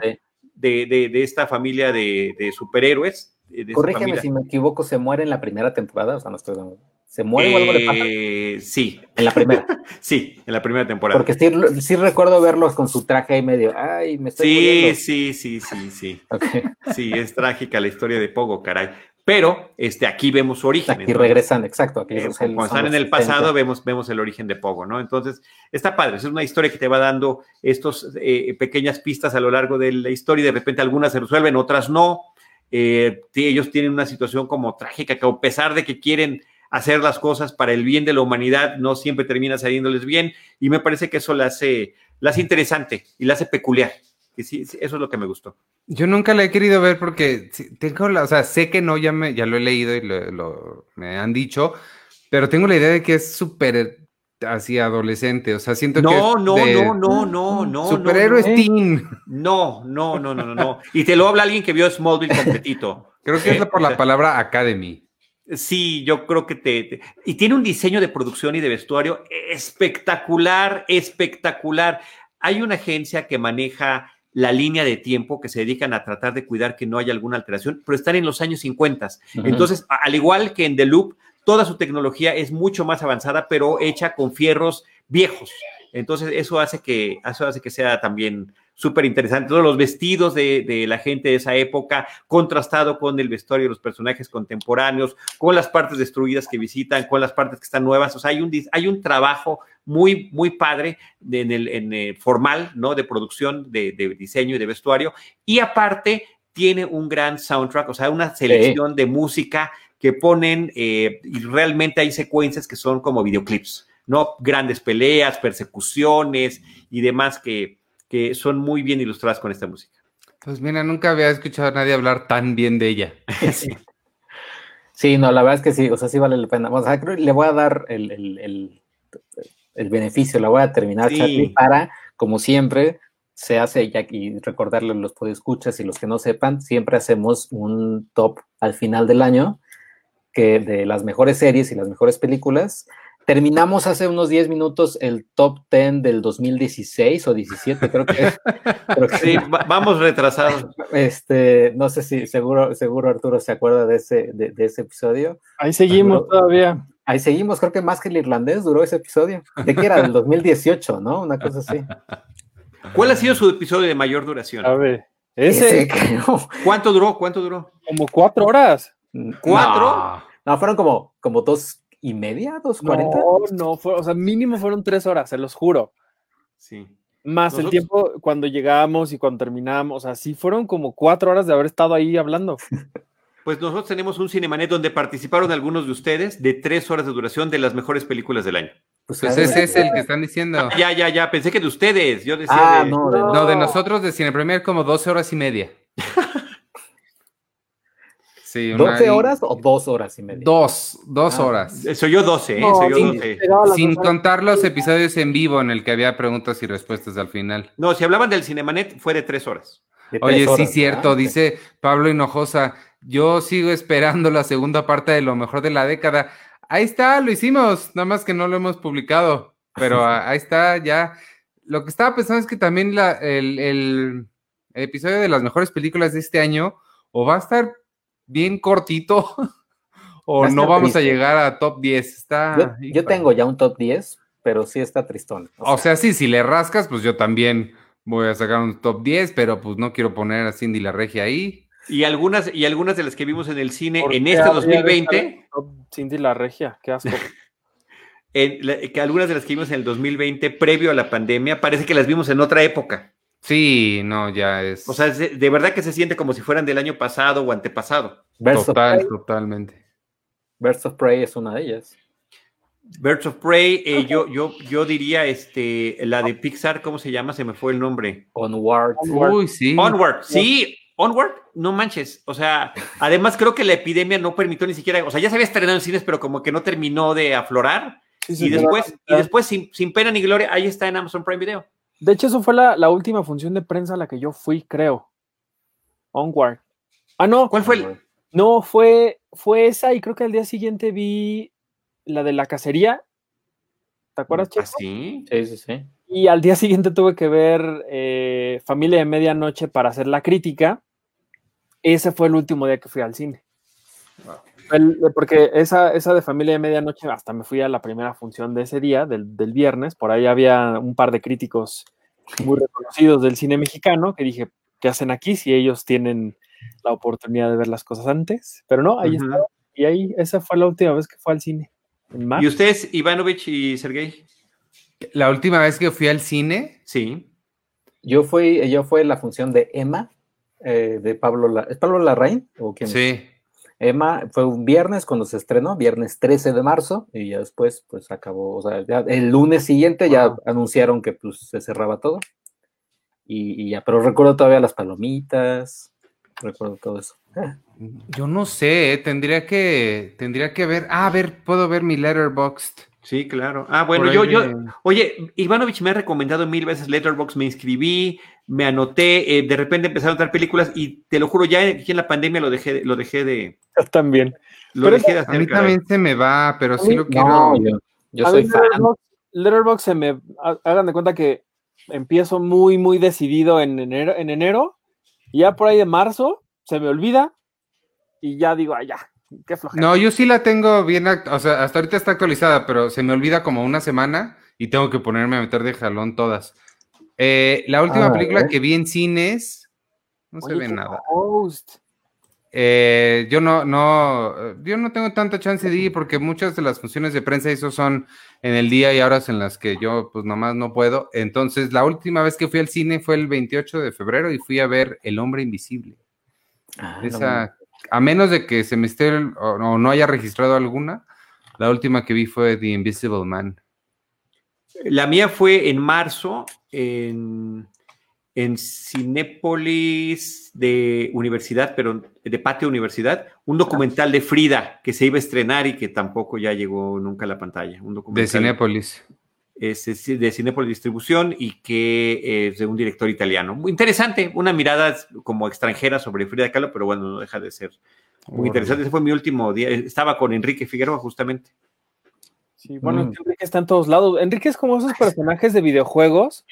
de, esta familia de, superhéroes. Corrígeme si me equivoco, ¿se muere en la primera temporada? O sea, no estoy... ¿Se muere o algo le pasa? Eh, sí. En la primera. sí, en la primera temporada. Porque sí, recuerdo verlos con su traje ahí medio. Ay, me estoy Sí, sí, sí, sí, sí. Sí, es trágica la historia de Pogo, caray. Pero este, aquí vemos su origen. Aquí regresan, exacto. Aquí eh, cuando están en el pasado, vemos, vemos el origen de Pogo, ¿no? Entonces, está padre. Es una historia que te va dando estos eh, pequeñas pistas a lo largo de la historia. Y de repente algunas se resuelven, otras no. ellos tienen una situación como trágica que a pesar de que quieren hacer las cosas para el bien de la humanidad no siempre termina saliéndoles bien y me parece que eso la hace, la hace interesante y la hace peculiar. Y sí, eso es lo que me gustó. Yo nunca la he querido ver porque tengo la, o sea, sé que no, ya, me, ya lo he leído y lo, me han dicho, pero tengo la idea de que es súper así adolescente, o sea, siento que... No, no, no, no, no, no. Superhéroes no. No, no, no, no, no, no. Y te lo habla alguien que vio Smallville completito. Creo que es por la palabra Academy. Sí, yo creo que te, Y tiene un diseño de producción y de vestuario espectacular, espectacular. Hay una agencia que maneja la línea de tiempo que se dedican a tratar de cuidar que no haya alguna alteración, pero están en los años 50. Entonces, al igual que en The Loop, toda su tecnología es mucho más avanzada, pero hecha con fierros viejos. Entonces, eso hace que, eso hace que sea también súper interesante. Todos los vestidos de, la gente de esa época, contrastado con el vestuario de los personajes contemporáneos, con las partes destruidas que visitan, con las partes que están nuevas. O sea, hay un, hay un trabajo muy, muy padre en el, en formal, ¿no? De producción, de, diseño y de vestuario. Y aparte, tiene un gran soundtrack, o sea, una selección de música que ponen eh, y realmente hay secuencias que son como videoclips, ¿no? Grandes peleas, persecuciones y demás que, que son muy bien ilustradas con esta música. Pues mira, nunca había escuchado a nadie hablar tan bien de ella. sí. no, la verdad es que sí, o sea, sí vale la pena. O sea, creo que le voy a dar el, beneficio, la voy a terminar, para, como siempre, se hace, ya y recordarle a los podescuchas y los que no sepan, siempre hacemos un top al final del año que de las mejores series y las mejores películas Terminamos hace unos 10 minutos el top 10 del 2016 o 17, creo que. sí, vamos retrasados. Este, no sé si seguro, seguro Arturo se acuerda de ese, de, ese episodio. Ahí seguimos todavía. Ahí seguimos, creo que más que el irlandés duró ese episodio. ¿De qué era? Del 2018, ¿no? Una cosa así. ¿Cuál ha sido su episodio de mayor duración? A ver, ese. ¿Cuánto duró? ¿Cuánto duró? Como cuatro horas. ¿Cuatro? No, fueron como, como dos y media, dos cuarenta. No, no, fue, o sea, mínimo fueron tres horas, se los juro. Sí. Más el tiempo cuando llegamos y cuando terminamos, o sea, sí fueron como cuatro horas de haber estado ahí hablando. Pues nosotros tenemos un Cinemanet donde participaron algunos de ustedes de tres horas de duración de las mejores películas del año. Pues, pues ese es el que están diciendo. ya, ya, ya, pensé que de ustedes. Yo decía ah, No, de... no, de nosotros de Cine Premier como 12 horas y media. Sí, ¿12 horas o dos horas y media? Dos, dos ah, horas. Soy yo 12, ¿eh? Soy yo 12. Sin contar los episodios en vivo en el que había preguntas y respuestas al final. No, si hablaban del Cinemanet fue de tres horas. Oye, sí, cierto, dice Pablo Hinojosa, yo sigo esperando la segunda parte de lo mejor de la década. Ahí está, lo hicimos, nada más que no lo hemos publicado, pero ahí está ya. Lo que estaba pensando es que también la, el, el episodio de las mejores películas de este año o va a estar bien cortito o no vamos a llegar a top 10. Está, yo, tengo ya un top 10, pero sí está tristón. O, sea, sí, si le rascas, pues yo también voy a sacar un top 10, pero pues no quiero poner a Cindy la regia ahí. Y algunas, y algunas de las que vimos en el cine en este 2020. Cindy la regia, qué asco. que algunas de las que vimos en el 2020, previo a la pandemia, parece que las vimos en otra época. Sí, no, ya es. O sea, de, verdad que se siente como si fueran del año pasado o antepasado. Total, totalmente. Birds of Prey es una de ellas. Birds of Prey, eh, yo, yo, yo diría este, la de Pixar, ¿cómo se llama? Se me fue el nombre. Onward. Uy, sí. Onward, sí. Onward, no manches. O sea, además creo que la epidemia no permitió ni siquiera, o sea, ya se había estrenado en cines, pero como que no terminó de aflorar. y, después, y después, sin, sin pena ni gloria, ahí está en Amazon Prime Video. De hecho, eso fue la, última función de prensa a la que yo fui, creo. Onward. Ah, no. ¿Cuál fue el? No, fue, fue esa y creo que al día siguiente vi la de la cacería. ¿Te acuerdas, Chico? ¿Ah, sí? Sí, sí, sí. Y al día siguiente tuve que ver eh, Familia de Medianoche para hacer la crítica. Ese fue el último día que fui al cine porque esa, esa de familia de medianoche, hasta me fui a la primera función de ese día, del, viernes, por ahí había un par de críticos muy reconocidos del cine mexicano que dije, ¿qué hacen aquí si ellos tienen la oportunidad de ver las cosas antes? Pero no, ahí está. Y ahí, esa fue la última vez que fue al cine. ¿Y ustedes, Ivanovich y Sergey? La última vez que fui al cine, sí. Yo fui, yo fue la función de Emma, eh, de Pablo, ¿es Pablo Larraín? ¿O quién? Sí. Emma fue un viernes cuando se estrenó, viernes 13 de marzo, y ya después, pues acabó, o sea, el lunes siguiente ya anunciaron que pues se cerraba todo. Y, ya, pero recuerdo todavía las palomitas, recuerdo todo eso. Yo no sé, ¿eh? tendría que, tendría que ver, ah, a ver, puedo ver mi letterboxd. Sí, claro. Ah, bueno, yo, yo, oye, Ivanovich me ha recomendado mil veces Letterboxd, me inscribí, me anoté, eh, de repente empezaron a dar películas y te lo juro, ya aquí en la pandemia lo dejé, lo dejé de. Yo también. Lo dejé de hacer. A mí también se me va, pero sí lo quiero. yo, soy fan. Letterboxd, se me, hagan de cuenta que empiezo muy, muy decidido en enero, en enero, y ya por ahí de marzo se me olvida y ya digo, ah, ya, Qué flojera. No, yo sí la tengo bien, o sea, hasta ahorita está actualizada, pero se me olvida como una semana y tengo que ponerme a meter de jalón todas. Eh, la última Ah, película ¿eh? que vi en cines, no se ve nada. Eh, yo no, no, yo no tengo tanta chance de ir porque muchas de las funciones de prensa eso son en el día y horas en las que yo pues nomás no puedo. Entonces, la última vez que fui al cine fue el 28 de febrero y fui a ver El Hombre Invisible. Ah, no, Esa, a menos de que se me esté o, no haya registrado alguna, la última que vi fue The Invisible Man. La mía fue en marzo en, en Cinépolis de Universidad, pero de Patio Universidad, un documental de Frida que se iba a estrenar y que tampoco ya llegó nunca a la pantalla. Un De Cinépolis. Es, de Cinépolis Distribución y que es de un director italiano. Muy interesante, una mirada como extranjera sobre Frida Kahlo, pero bueno, no deja de ser muy interesante. Ese fue mi último día. Estaba con Enrique Figueroa justamente. Sí, bueno, Mm. Enrique está en todos lados. Enrique es como esos personajes de videojuegos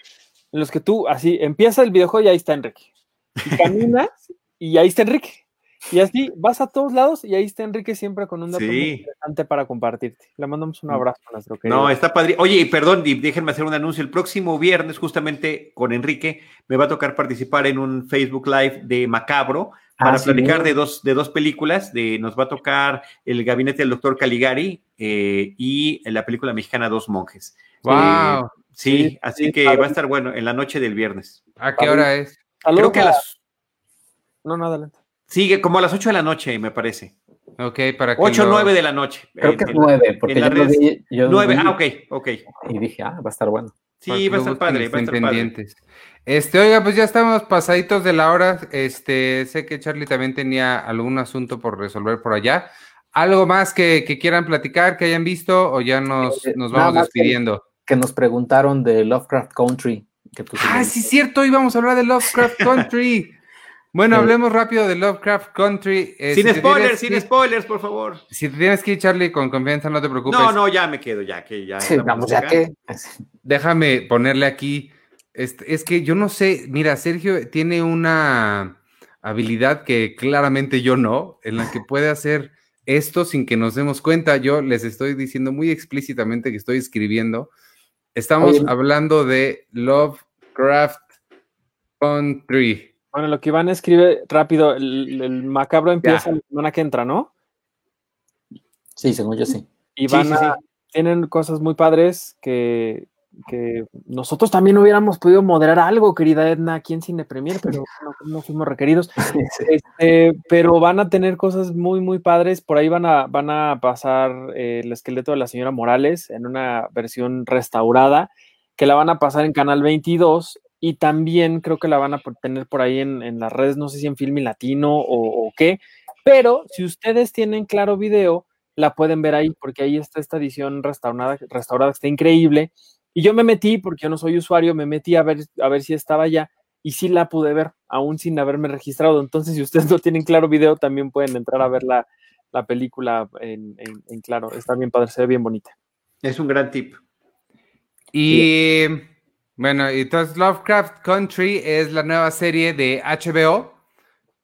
en los que tú, así, empieza el videojuego y ahí está Enrique. Y caminas y ahí está Enrique. Y así vas a todos lados y ahí está Enrique siempre con un dato muy interesante para compartirte. Le mandamos un abrazo a nuestro querido. No, está padre. Oye, y perdón, y déjenme hacer un anuncio. El próximo viernes, justamente con Enrique, me va a tocar participar en un Facebook Live de Macabro para Ah, sí, platicar de dos, de dos películas. De, nos va a tocar El gabinete del doctor Caligari eh, y la película mexicana Dos monjes. ¡Wow! Sí, Sí, así sí, que padre. va a estar bueno en la noche del viernes. ¿A qué hora es? Creo que a a- las. No, no, adelante. Sigue como a las 8 de la noche, me parece. Ok, para que 8 o lo- 9 de la noche. Creo En- que es en- nueve, porque en yo lo vi, yo lo 9, vi ah, ok, ok. y dije, ah, va a estar bueno. Sí, va a estar padre, va a estar padre. pendientes. Este, oiga, pues ya estamos pasaditos de la hora. Este, sé que Charlie también tenía algún asunto por resolver por allá. ¿Algo más que, que quieran platicar, que hayan visto, o ya nos, Eh, nos vamos que- despidiendo? Que nos preguntaron de Lovecraft Country. Que. Ah, sí, cierto, íbamos a hablar de Lovecraft Country. Bueno, Sí. hablemos rápido de Lovecraft Country. Eh, Sin si spoilers, sin que- spoilers, por favor. Si te tienes que ir, Charlie, con confianza, no te preocupes. No, no, ya me quedo, ya que ya. Sí, estamos vamos, ya que. Déjame ponerle aquí. Este, es que yo no sé, mira, Sergio tiene una habilidad que claramente yo no, en la que puede hacer esto sin que nos demos cuenta. Yo les estoy diciendo muy explícitamente que estoy escribiendo. Estamos Oye. hablando de Lovecraft Country. Bueno, lo que Iván escribe rápido, el, el macabro empieza la semana que entra, ¿no? Sí, según yo sí. Y Sí, van sí, a- sí. tienen cosas muy padres que, que nosotros también hubiéramos podido moderar algo, querida Edna, aquí en Cine Premier, pero no, no fuimos requeridos. Este, pero van a tener cosas muy, muy padres. Por ahí van a, van a pasar eh, el esqueleto de la señora Morales en una versión restaurada, que la van a pasar en Canal 22 y también creo que la van a por- tener por ahí en, en las redes, no sé si en Filmi Latino o, o qué, pero si ustedes tienen claro video, la pueden ver ahí porque ahí está esta edición restaurada, restaurada que está increíble. Y yo me metí, porque yo no soy usuario, me metí a ver, a ver si estaba ya y sí la pude ver, aún sin haberme registrado. Entonces, si ustedes no tienen claro video, también pueden entrar a ver la, la película en, en- en claro. Está bien padre, se ve bien bonita. Es un gran tip. Y bueno, entonces Lovecraft Country es la nueva serie de HBO.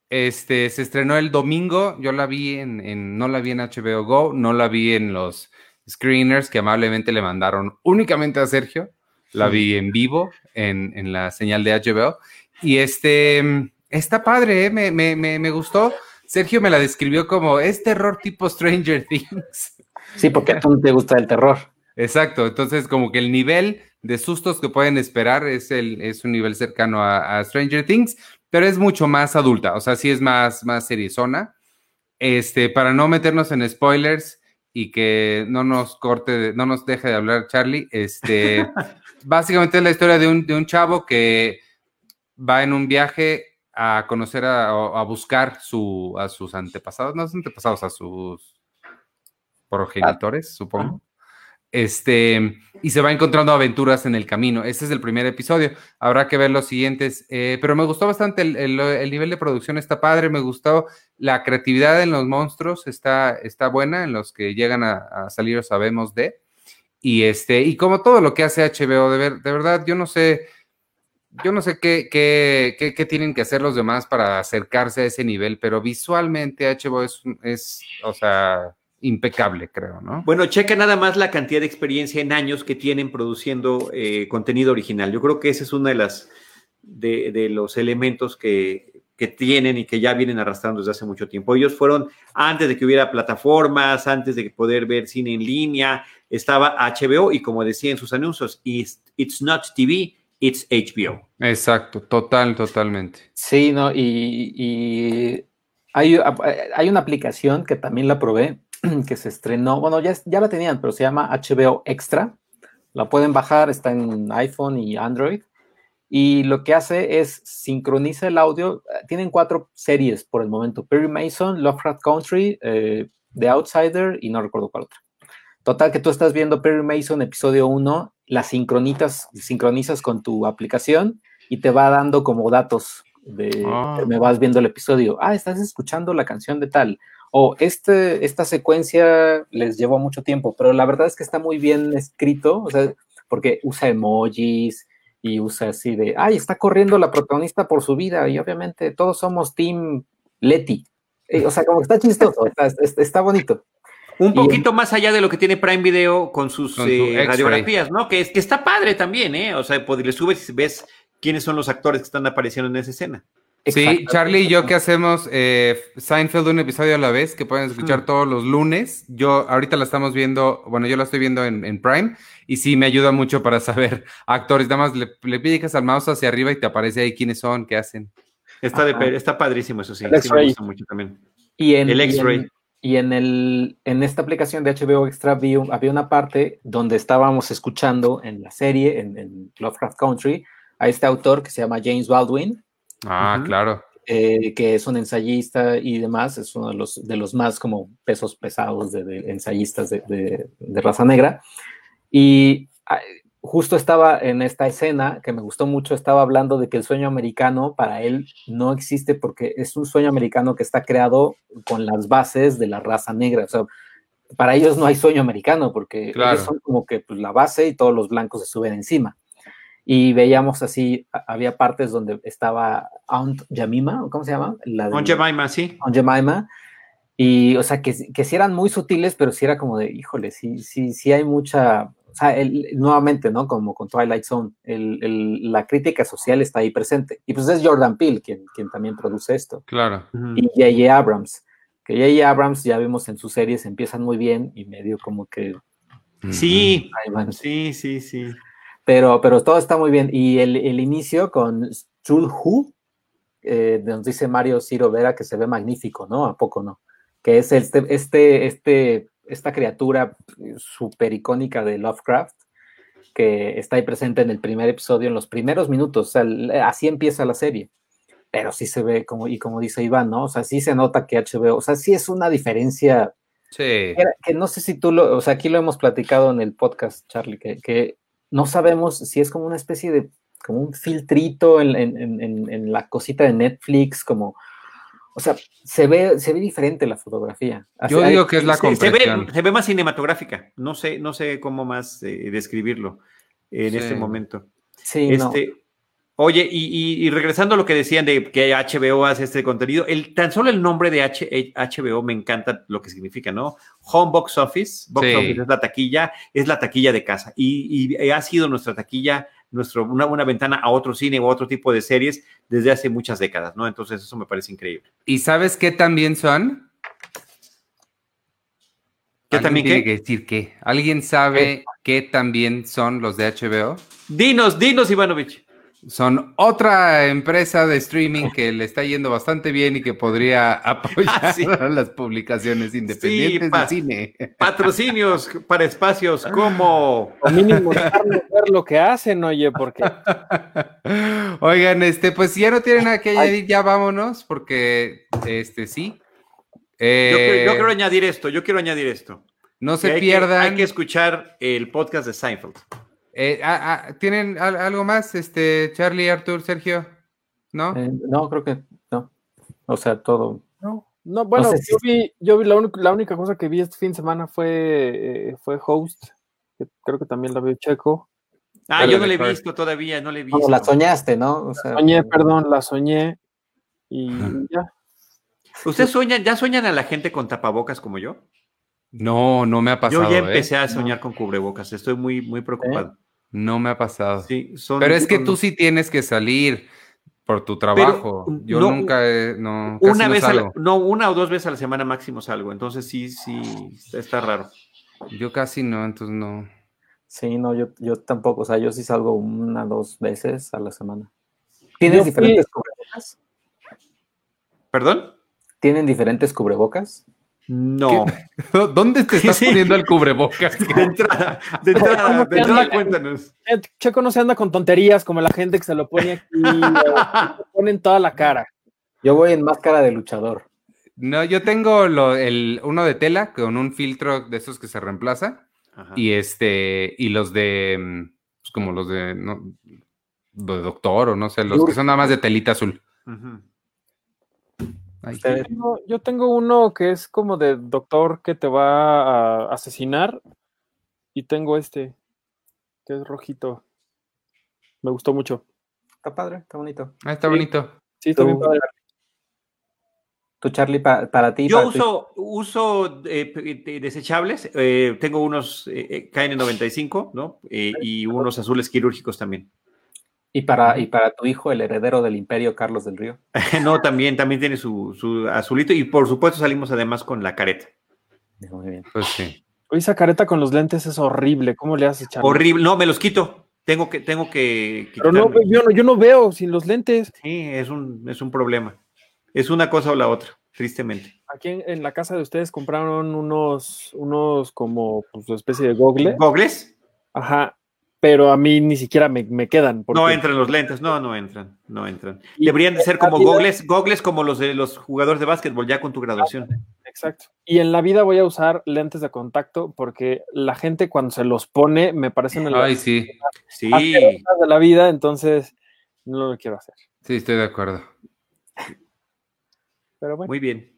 Este se estrenó el domingo. Yo la vi en, en- no la vi en HBO Go, no la vi en los screeners que amablemente le mandaron únicamente a Sergio. La vi en vivo en, en la señal de HBO. Y este está padre, ¿eh? me, me- me- me gustó. Sergio me la describió como es terror tipo Stranger Things. Sí, porque a tú no te gusta el terror. Exacto, entonces como que el nivel de sustos que pueden esperar es, el, es un nivel cercano a, a Stranger Things, pero es mucho más adulta, o sea, sí es más, más seriezona. Este, para no meternos en spoilers y que no nos corte, de- no nos deje de hablar Charlie, este, básicamente es la historia de un, de un chavo que va en un viaje a conocer a, o a buscar su, a sus antepasados, no sus antepasados, a sus progenitores, supongo. Este, y se va encontrando aventuras en el camino. Este es el primer episodio. Habrá que ver los siguientes. eh, pero me gustó bastante el, el- el nivel de producción, está padre. Me gustó la creatividad en los monstruos, está, está buena, en los que llegan a, salir sabemos de. Y este, y como todo lo que hace HBO, de, ver- de verdad, yo no sé. yo no sé qué, qué, qué, qué, tienen que hacer los demás para acercarse a ese nivel, pero visualmente HBO es, es o sea, impecable, creo, ¿no? Bueno, checa nada más la cantidad de experiencia en años que tienen produciendo eh, contenido original. Yo creo que ese es uno de las de, de los elementos que, que, tienen y que ya vienen arrastrando desde hace mucho tiempo. Ellos fueron antes de que hubiera plataformas, antes de poder ver cine en línea, estaba HBO y como decía en sus anuncios, it's, it's not TV, it's HBO. Exacto, total, totalmente. Sí, no, y, y hay, hay, una aplicación que también la probé, que se estrenó, bueno, ya, ya la tenían, pero se llama HBO Extra. La pueden bajar, está en iPhone y Android. Y lo que hace es sincroniza el audio. Tienen cuatro series por el momento: Perry Mason, Lovecraft Country, eh, The Outsider y no recuerdo cuál otra. Total, que tú estás viendo Perry Mason, episodio 1, la sincronizas, sincronizas con tu aplicación y te va dando como datos de oh. me vas viendo el episodio. Ah, estás escuchando la canción de tal. O este, esta secuencia les llevó mucho tiempo, pero la verdad es que está muy bien escrito, o sea, porque usa emojis y usa así de, ay, está corriendo la protagonista por su vida y obviamente todos somos Team Letty. O sea, como que está chistoso, está, está bonito. Un poquito y, más allá de lo que tiene Prime Video con sus con eh, radiografías, ¿no? Que, que está padre también, ¿eh? O sea, pues, le subes y ves quiénes son los actores que están apareciendo en esa escena. Sí, Charlie y yo que hacemos eh, Seinfeld un episodio a la vez, que pueden escuchar todos los lunes. Yo ahorita la estamos viendo, bueno, yo la estoy viendo en, en Prime y sí me ayuda mucho para saber actores. Nada más le, le pides al mouse hacia arriba y te aparece ahí quiénes son, qué hacen. Está, de, está padrísimo eso sí. sí me gusta mucho también. Y en, el X-Ray. Y en, el, en esta aplicación de HBO Extra View había una parte donde estábamos escuchando en la serie, en, en Lovecraft Country, a este autor que se llama James Baldwin. Ah, uh -huh, claro. Eh, que es un ensayista y demás, es uno de los, de los más como pesos pesados de, de ensayistas de, de, de, raza negra. Y justo estaba en esta escena que me gustó mucho, estaba hablando de que el sueño americano para él no existe porque es un sueño americano que está creado con las bases de la raza negra. O sea, para ellos no hay sueño americano porque claro. ellos son como que pues, la base y todos los blancos se suben encima. Y veíamos así, había partes donde estaba Aunt Jemima, ¿cómo se llama? La de, Aunt Jemima, sí. Aunt Jemima. Y, o sea, que, que sí eran muy sutiles, pero sí era como de, híjole, sí, sí, sí hay mucha, o sea, el, nuevamente, ¿no? Como con Twilight Zone, el, el, la crítica social está ahí presente. Y pues es Jordan Peele quien, quien también produce esto. Claro. Y J.J. Abrams, que J.J. Abrams ya vimos en sus series, empiezan muy bien y medio como que... Sí, sí, sí, sí. Pero, pero todo está muy bien. Y el, el inicio con Who, eh, nos dice Mario Ciro Vera que se ve magnífico, ¿no? ¿A poco no? Que es este, este, este esta criatura súper icónica de Lovecraft, que está ahí presente en el primer episodio, en los primeros minutos, o sea, así empieza la serie. Pero sí se ve, como, y como dice Iván, ¿no? O sea, sí se nota que HBO, o sea, sí es una diferencia. Sí. Que, que no sé si tú lo, o sea, aquí lo hemos platicado en el podcast, Charlie, que, que no sabemos si es como una especie de, como un filtrito en, en, en, en la cosita de Netflix, como, o sea, se ve, se ve diferente la fotografía. Así, Yo digo que es la se, se, ve, se ve más cinematográfica. No sé, no sé cómo más eh, describirlo en sí. este momento. Sí, este, no. Oye, y, y, y, regresando a lo que decían de que HBO hace este contenido, el, tan solo el nombre de H, HBO me encanta lo que significa, ¿no? Home Box Office, Box sí. Office es la taquilla, es la taquilla de casa y, y ha sido nuestra taquilla nuestro, una, una ventana a otro cine o otro tipo de series desde hace muchas décadas, ¿no? Entonces eso me parece increíble. ¿Y sabes qué también son? ¿Qué también tiene qué? que decir qué? ¿Alguien sabe ¿Eh? qué también son los de HBO? Dinos, dinos, Ivanovich. Son otra empresa de streaming que le está yendo bastante bien y que podría apoyar ah, sí. las publicaciones independientes sí, de cine. Patrocinios para espacios como. O mínimo ver lo que hacen, oye, porque. Oigan, este, pues si ya no tienen nada que añadir, ya vámonos, porque este sí. Eh, yo, quiero, yo, quiero, añadir esto, yo quiero añadir esto. No se pierdan. Que, hay que escuchar el podcast de Seinfeld. Eh, ah, ah, ¿Tienen algo más, este, Charlie, Artur, Sergio? ¿No? Eh, no, creo que no. O sea, todo. No, no bueno, no sé si... yo vi, yo vi la, un, la, única cosa que vi este fin de semana fue, eh, fue Host, que creo que también la vio Checo. Ah, yo no la he visto todavía, no la he visto. No, la soñaste, ¿no? O sea, Soñé, perdón, la soñé y ya. ¿Ustedes sueñan, ya sueñan a la gente con tapabocas como yo? No, no me ha pasado. Yo ya ¿eh? empecé a soñar con cubrebocas, estoy muy, muy preocupado. No me ha pasado. Sí, son- Pero es que son- tú sí tienes que salir por tu trabajo. Yo no, nunca, he- no, casi una no vez a la- salgo. no, una o dos veces a la semana máximo salgo, entonces sí, sí, está raro. Yo casi no, entonces no. Sí, no, yo, yo tampoco. O sea, yo sí salgo una dos veces a la semana. ¿Tienes Yo fui- diferentes cubrebocas? ¿Perdón? ¿Tienen diferentes cubrebocas? No. ¿Dónde te estás Sí. poniendo el cubrebocas? De entrada, de entrada, cuéntanos. Eh, Checo no se anda con tonterías como la gente que se lo pone aquí, se pone en toda la cara. Yo voy en máscara de luchador. No, yo tengo lo- el, uno de tela con un filtro de esos que se reemplaza. Ajá. Y este, y los de, mm, pues como los de, no, de doctor o no sé, los que son nada más de telita azul. Ujú. Tengo- yo tengo uno que es como de doctor que te va a asesinar y tengo este que es rojito. Me gustó mucho. Está padre, está bonito. ah, está Sí. bonito. Sí, está bien padre. Tú, Charlie, pa- para ti. Yo para tu- uso, uso eh, desechables, eh, tengo unos eh, eh, KN95, ¿no? Eh, y unos azules quirúrgicos también. Y, para, y para tu hijo, el heredero del imperio, Carlos del Río. no, también, también tiene su, su azulito y por supuesto salimos además con la careta. Muy bien. Pues sí. Oye, esa careta con los lentes es horrible. ¿Cómo le haces, Charlie? Horrible, no, me los quito. Tengo que, tengo que, Pero no, yo, no, yo no veo sin los lentes. Sí, es un, es un problema. Es una cosa o la otra, tristemente. Aquí en, en la casa de ustedes compraron unos, unos como pues, especie de gogle. ¿Gogles? Ajá. Pero a mí ni siquiera me, me quedan. porque- No entran los lentes, no, no entran, no entran. Y- Deberían de ser como rápido. gogles, gogles como los de los jugadores de básquetbol, ya con tu graduación. Exacto. Y en la vida voy a usar lentes de contacto porque la gente cuando se los pone me parecen el Ay, sí. Sí, de la vida, entonces no lo quiero hacer. Sí, estoy de acuerdo. Pero bueno, muy bien.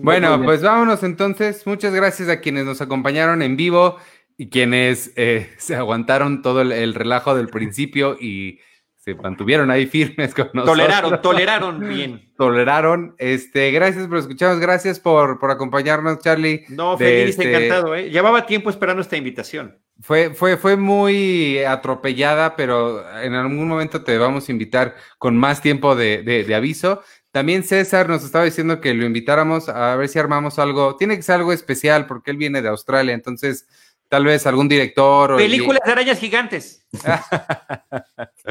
Bueno, pues vámonos entonces. Muchas gracias a quienes nos acompañaron en vivo y quienes eh, se aguantaron todo el, el relajo del principio y se mantuvieron ahí firmes con nosotros. Toleraron, toleraron bien. Toleraron. Este, gracias por escucharnos, gracias por, por acompañarnos, Charlie. No, feliz, este- encantado, ¿eh? Llevaba tiempo esperando esta invitación. Fue, fue, fue muy atropellada, pero en algún momento te vamos a invitar con más tiempo de, de- de aviso. También César nos estaba diciendo que lo invitáramos a ver si armamos algo. Tiene que ser algo especial porque él viene de Australia, entonces tal vez algún director o Películas de arañas gigantes.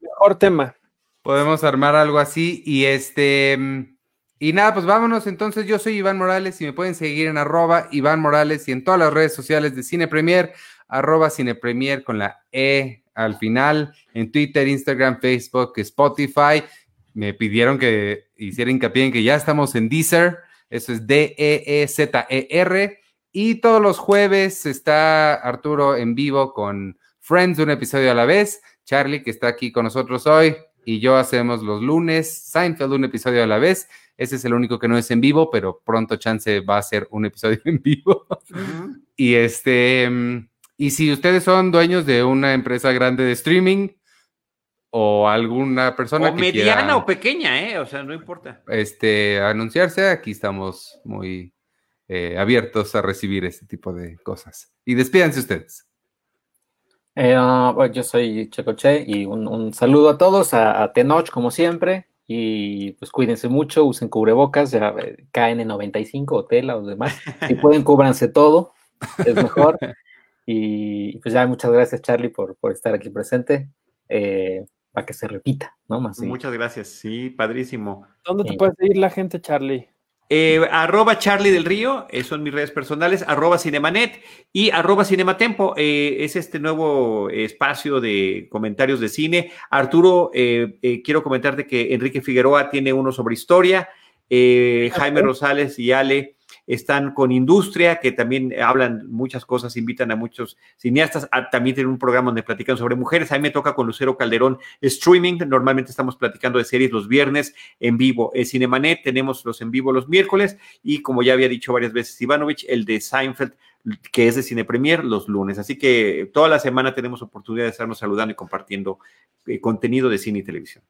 mejor tema. podemos armar algo así. Y este mm, y nada, pues vámonos. Entonces, yo soy Iván Morales y me pueden seguir en arroba Iván Morales y en todas las redes sociales de Cine Premier, arroba Cine Premier con la E al final, en Twitter, Instagram, Facebook, Spotify. Me pidieron que hiciera hincapié en que ya estamos en Deezer. Eso es E D-E-E-Z-E-R. Y todos los jueves está Arturo en vivo con Friends, un episodio a la vez. Charlie, que está aquí con nosotros hoy, y yo hacemos los lunes. Seinfeld, un episodio a la vez. Ese es el único que no es en vivo, pero pronto chance va a ser un episodio en vivo. y este, y si ustedes son dueños de una empresa grande de streaming o alguna persona O que mediana quiera, o pequeña, ¿eh? O sea, no importa. este, anunciarse, aquí estamos muy eh, abiertos a recibir este tipo de cosas. Y despídanse ustedes. Eh, ah, bueno, yo soy Checoche y un, un saludo a todos, a, a Tenoch como siempre. Y pues cuídense mucho, usen cubrebocas, ya eh, KN95 o tela o demás. Si pueden, cúbranse todo, es mejor. Y pues ya muchas gracias Charlie por, por estar aquí presente, eh, para que se repita, ¿no? Más. Muchas gracias. Sí, padrísimo. ¿Dónde te Sí. puede seguir la gente, Charlie? Eh, arroba Charlie del Río, eh, son mis redes personales, arroba Cinemanet y arroba Cinematempo, eh, es este nuevo espacio de comentarios de cine. Arturo, quiero comentarte que Enrique Figueroa tiene uno sobre historia, Jaime Rosales y Ale están con Industria, que también hablan muchas cosas, invitan a muchos cineastas, también tienen un programa donde platican sobre mujeres, a mí me toca con Lucero Calderón streaming, normalmente estamos platicando de series los viernes en vivo, en Cinemanet tenemos los en vivo los miércoles y como ya había dicho varias veces Ivanovich, el de Seinfeld que es de Cine Premier los lunes. Así que toda la semana tenemos oportunidad de estarnos saludando y compartiendo eh, contenido de cine y televisión.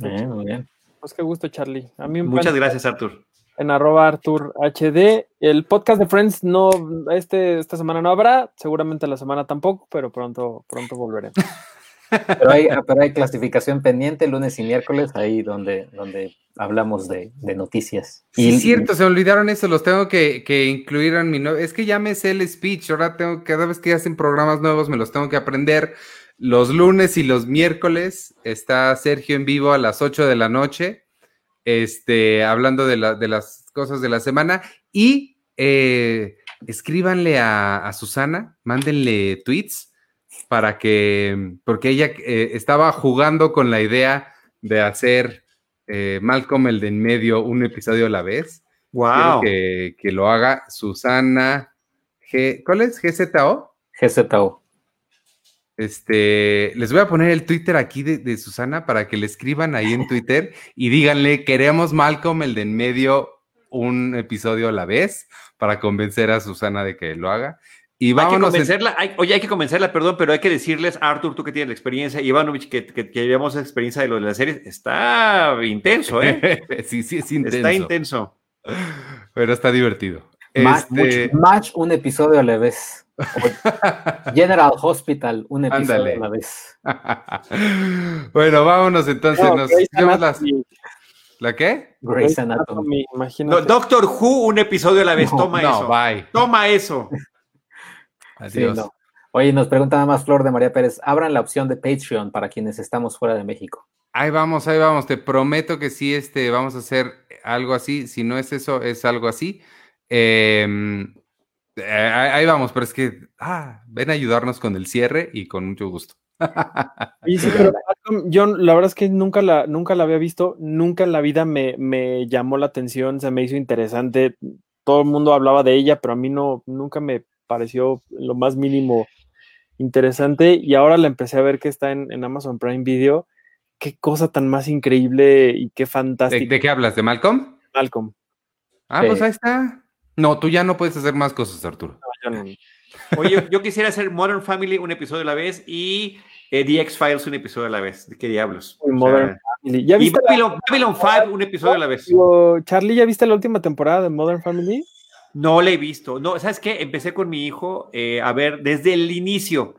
muy bien. Pues qué gusto, Charlie. A mí Muchas gracias, Artur. En arroba Artur HD. El podcast de Friends no, este, esta semana no habrá, seguramente la semana tampoco, pero pronto, pronto volveremos. Pero hay, pero hay clasificación pendiente lunes y miércoles, ahí donde, donde hablamos de, noticias. Sí, es cierto, se olvidaron eso, los tengo que, incluir en mi nuevo. Es que ya me sé el speech, ahora tengo, cada vez que hacen programas nuevos me los tengo que aprender. Los lunes y los miércoles está Sergio en vivo a las 8 de la noche, este, hablando de, las cosas de la semana. Y eh, escríbanle a, Susana, mándenle tweets para que, porque ella eh, estaba jugando con la idea de hacer eh, Malcolm el de en medio un episodio a la vez. Wow. Que, que, lo haga Susana G. ¿Cuál es? ¿GZO? GZO. Este, les voy a poner el Twitter aquí de, Susana para que le escriban ahí en Twitter y díganle, queremos Malcolm, el de en medio, un episodio a la vez, para convencer a Susana de que lo haga. Y vamos a convencerla, oye, hay que convencerla, perdón, pero hay que decirles, Arthur, tú que tienes la experiencia, Ivanovich, que, que, que llevamos experiencia de lo de las series, está intenso, ¿eh? sí, sí, es intenso. Está intenso. Pero está divertido. Match, este... match un episodio a la vez. General Hospital, un episodio a la vez. bueno, vámonos entonces. nos ¿La qué? Grey's Anatomy. Doctor Who, un episodio a la vez. Toma eso. Bye. Toma eso. Adiós. Oye, nos pregunta nada más Flor de María Pérez. Abran la opción de Patreon para quienes estamos fuera de México. Ahí vamos, ahí vamos. Te prometo que sí, este, vamos a hacer algo así. Si no es eso, es algo así. Eh, eh, ahí vamos, pero es que, ah, ven a ayudarnos con el cierre y con mucho gusto. yo la verdad es que nunca la, nunca la había visto, nunca en la vida me, me, llamó la atención, se me hizo interesante, todo el mundo hablaba de ella, pero a mí no, nunca me pareció lo más mínimo interesante y ahora la empecé a ver que está en, Amazon Prime Video, qué cosa tan más increíble y qué fantástica. ¿De, qué hablas? ¿De Malcolm? Malcolm. Ah, pues ahí está. No, tú ya no puedes hacer más cosas, Arturo. Oye, yo quisiera hacer Modern Family un episodio a la vez y eh, The X-Files un episodio a la vez. ¿De qué diablos? Modern Family. ¿Ya viste y Babylon, 5 un episodio a la vez. Charlie, ¿ya viste la última temporada de Modern Family? No la he visto. No, ¿sabes qué? Empecé con mi hijo eh, a ver desde el inicio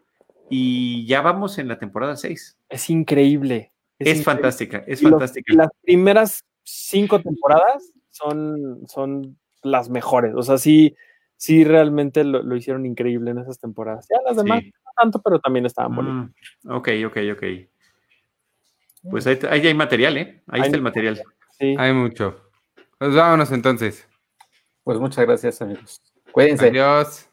y ya vamos en la temporada 6. Es increíble. Es, fantástica, es fantástica. las primeras cinco temporadas son, son las mejores. O sea, sí, sí realmente lo, hicieron increíble en esas temporadas. Ya las demás no tanto, pero también estaban bonitas. Mm, ok, ok, ok. Pues ahí, ahí, hay material, ¿eh? Ahí está el material. Sí. Hay mucho. Pues vámonos entonces. Pues muchas gracias, amigos. Cuídense. Adiós.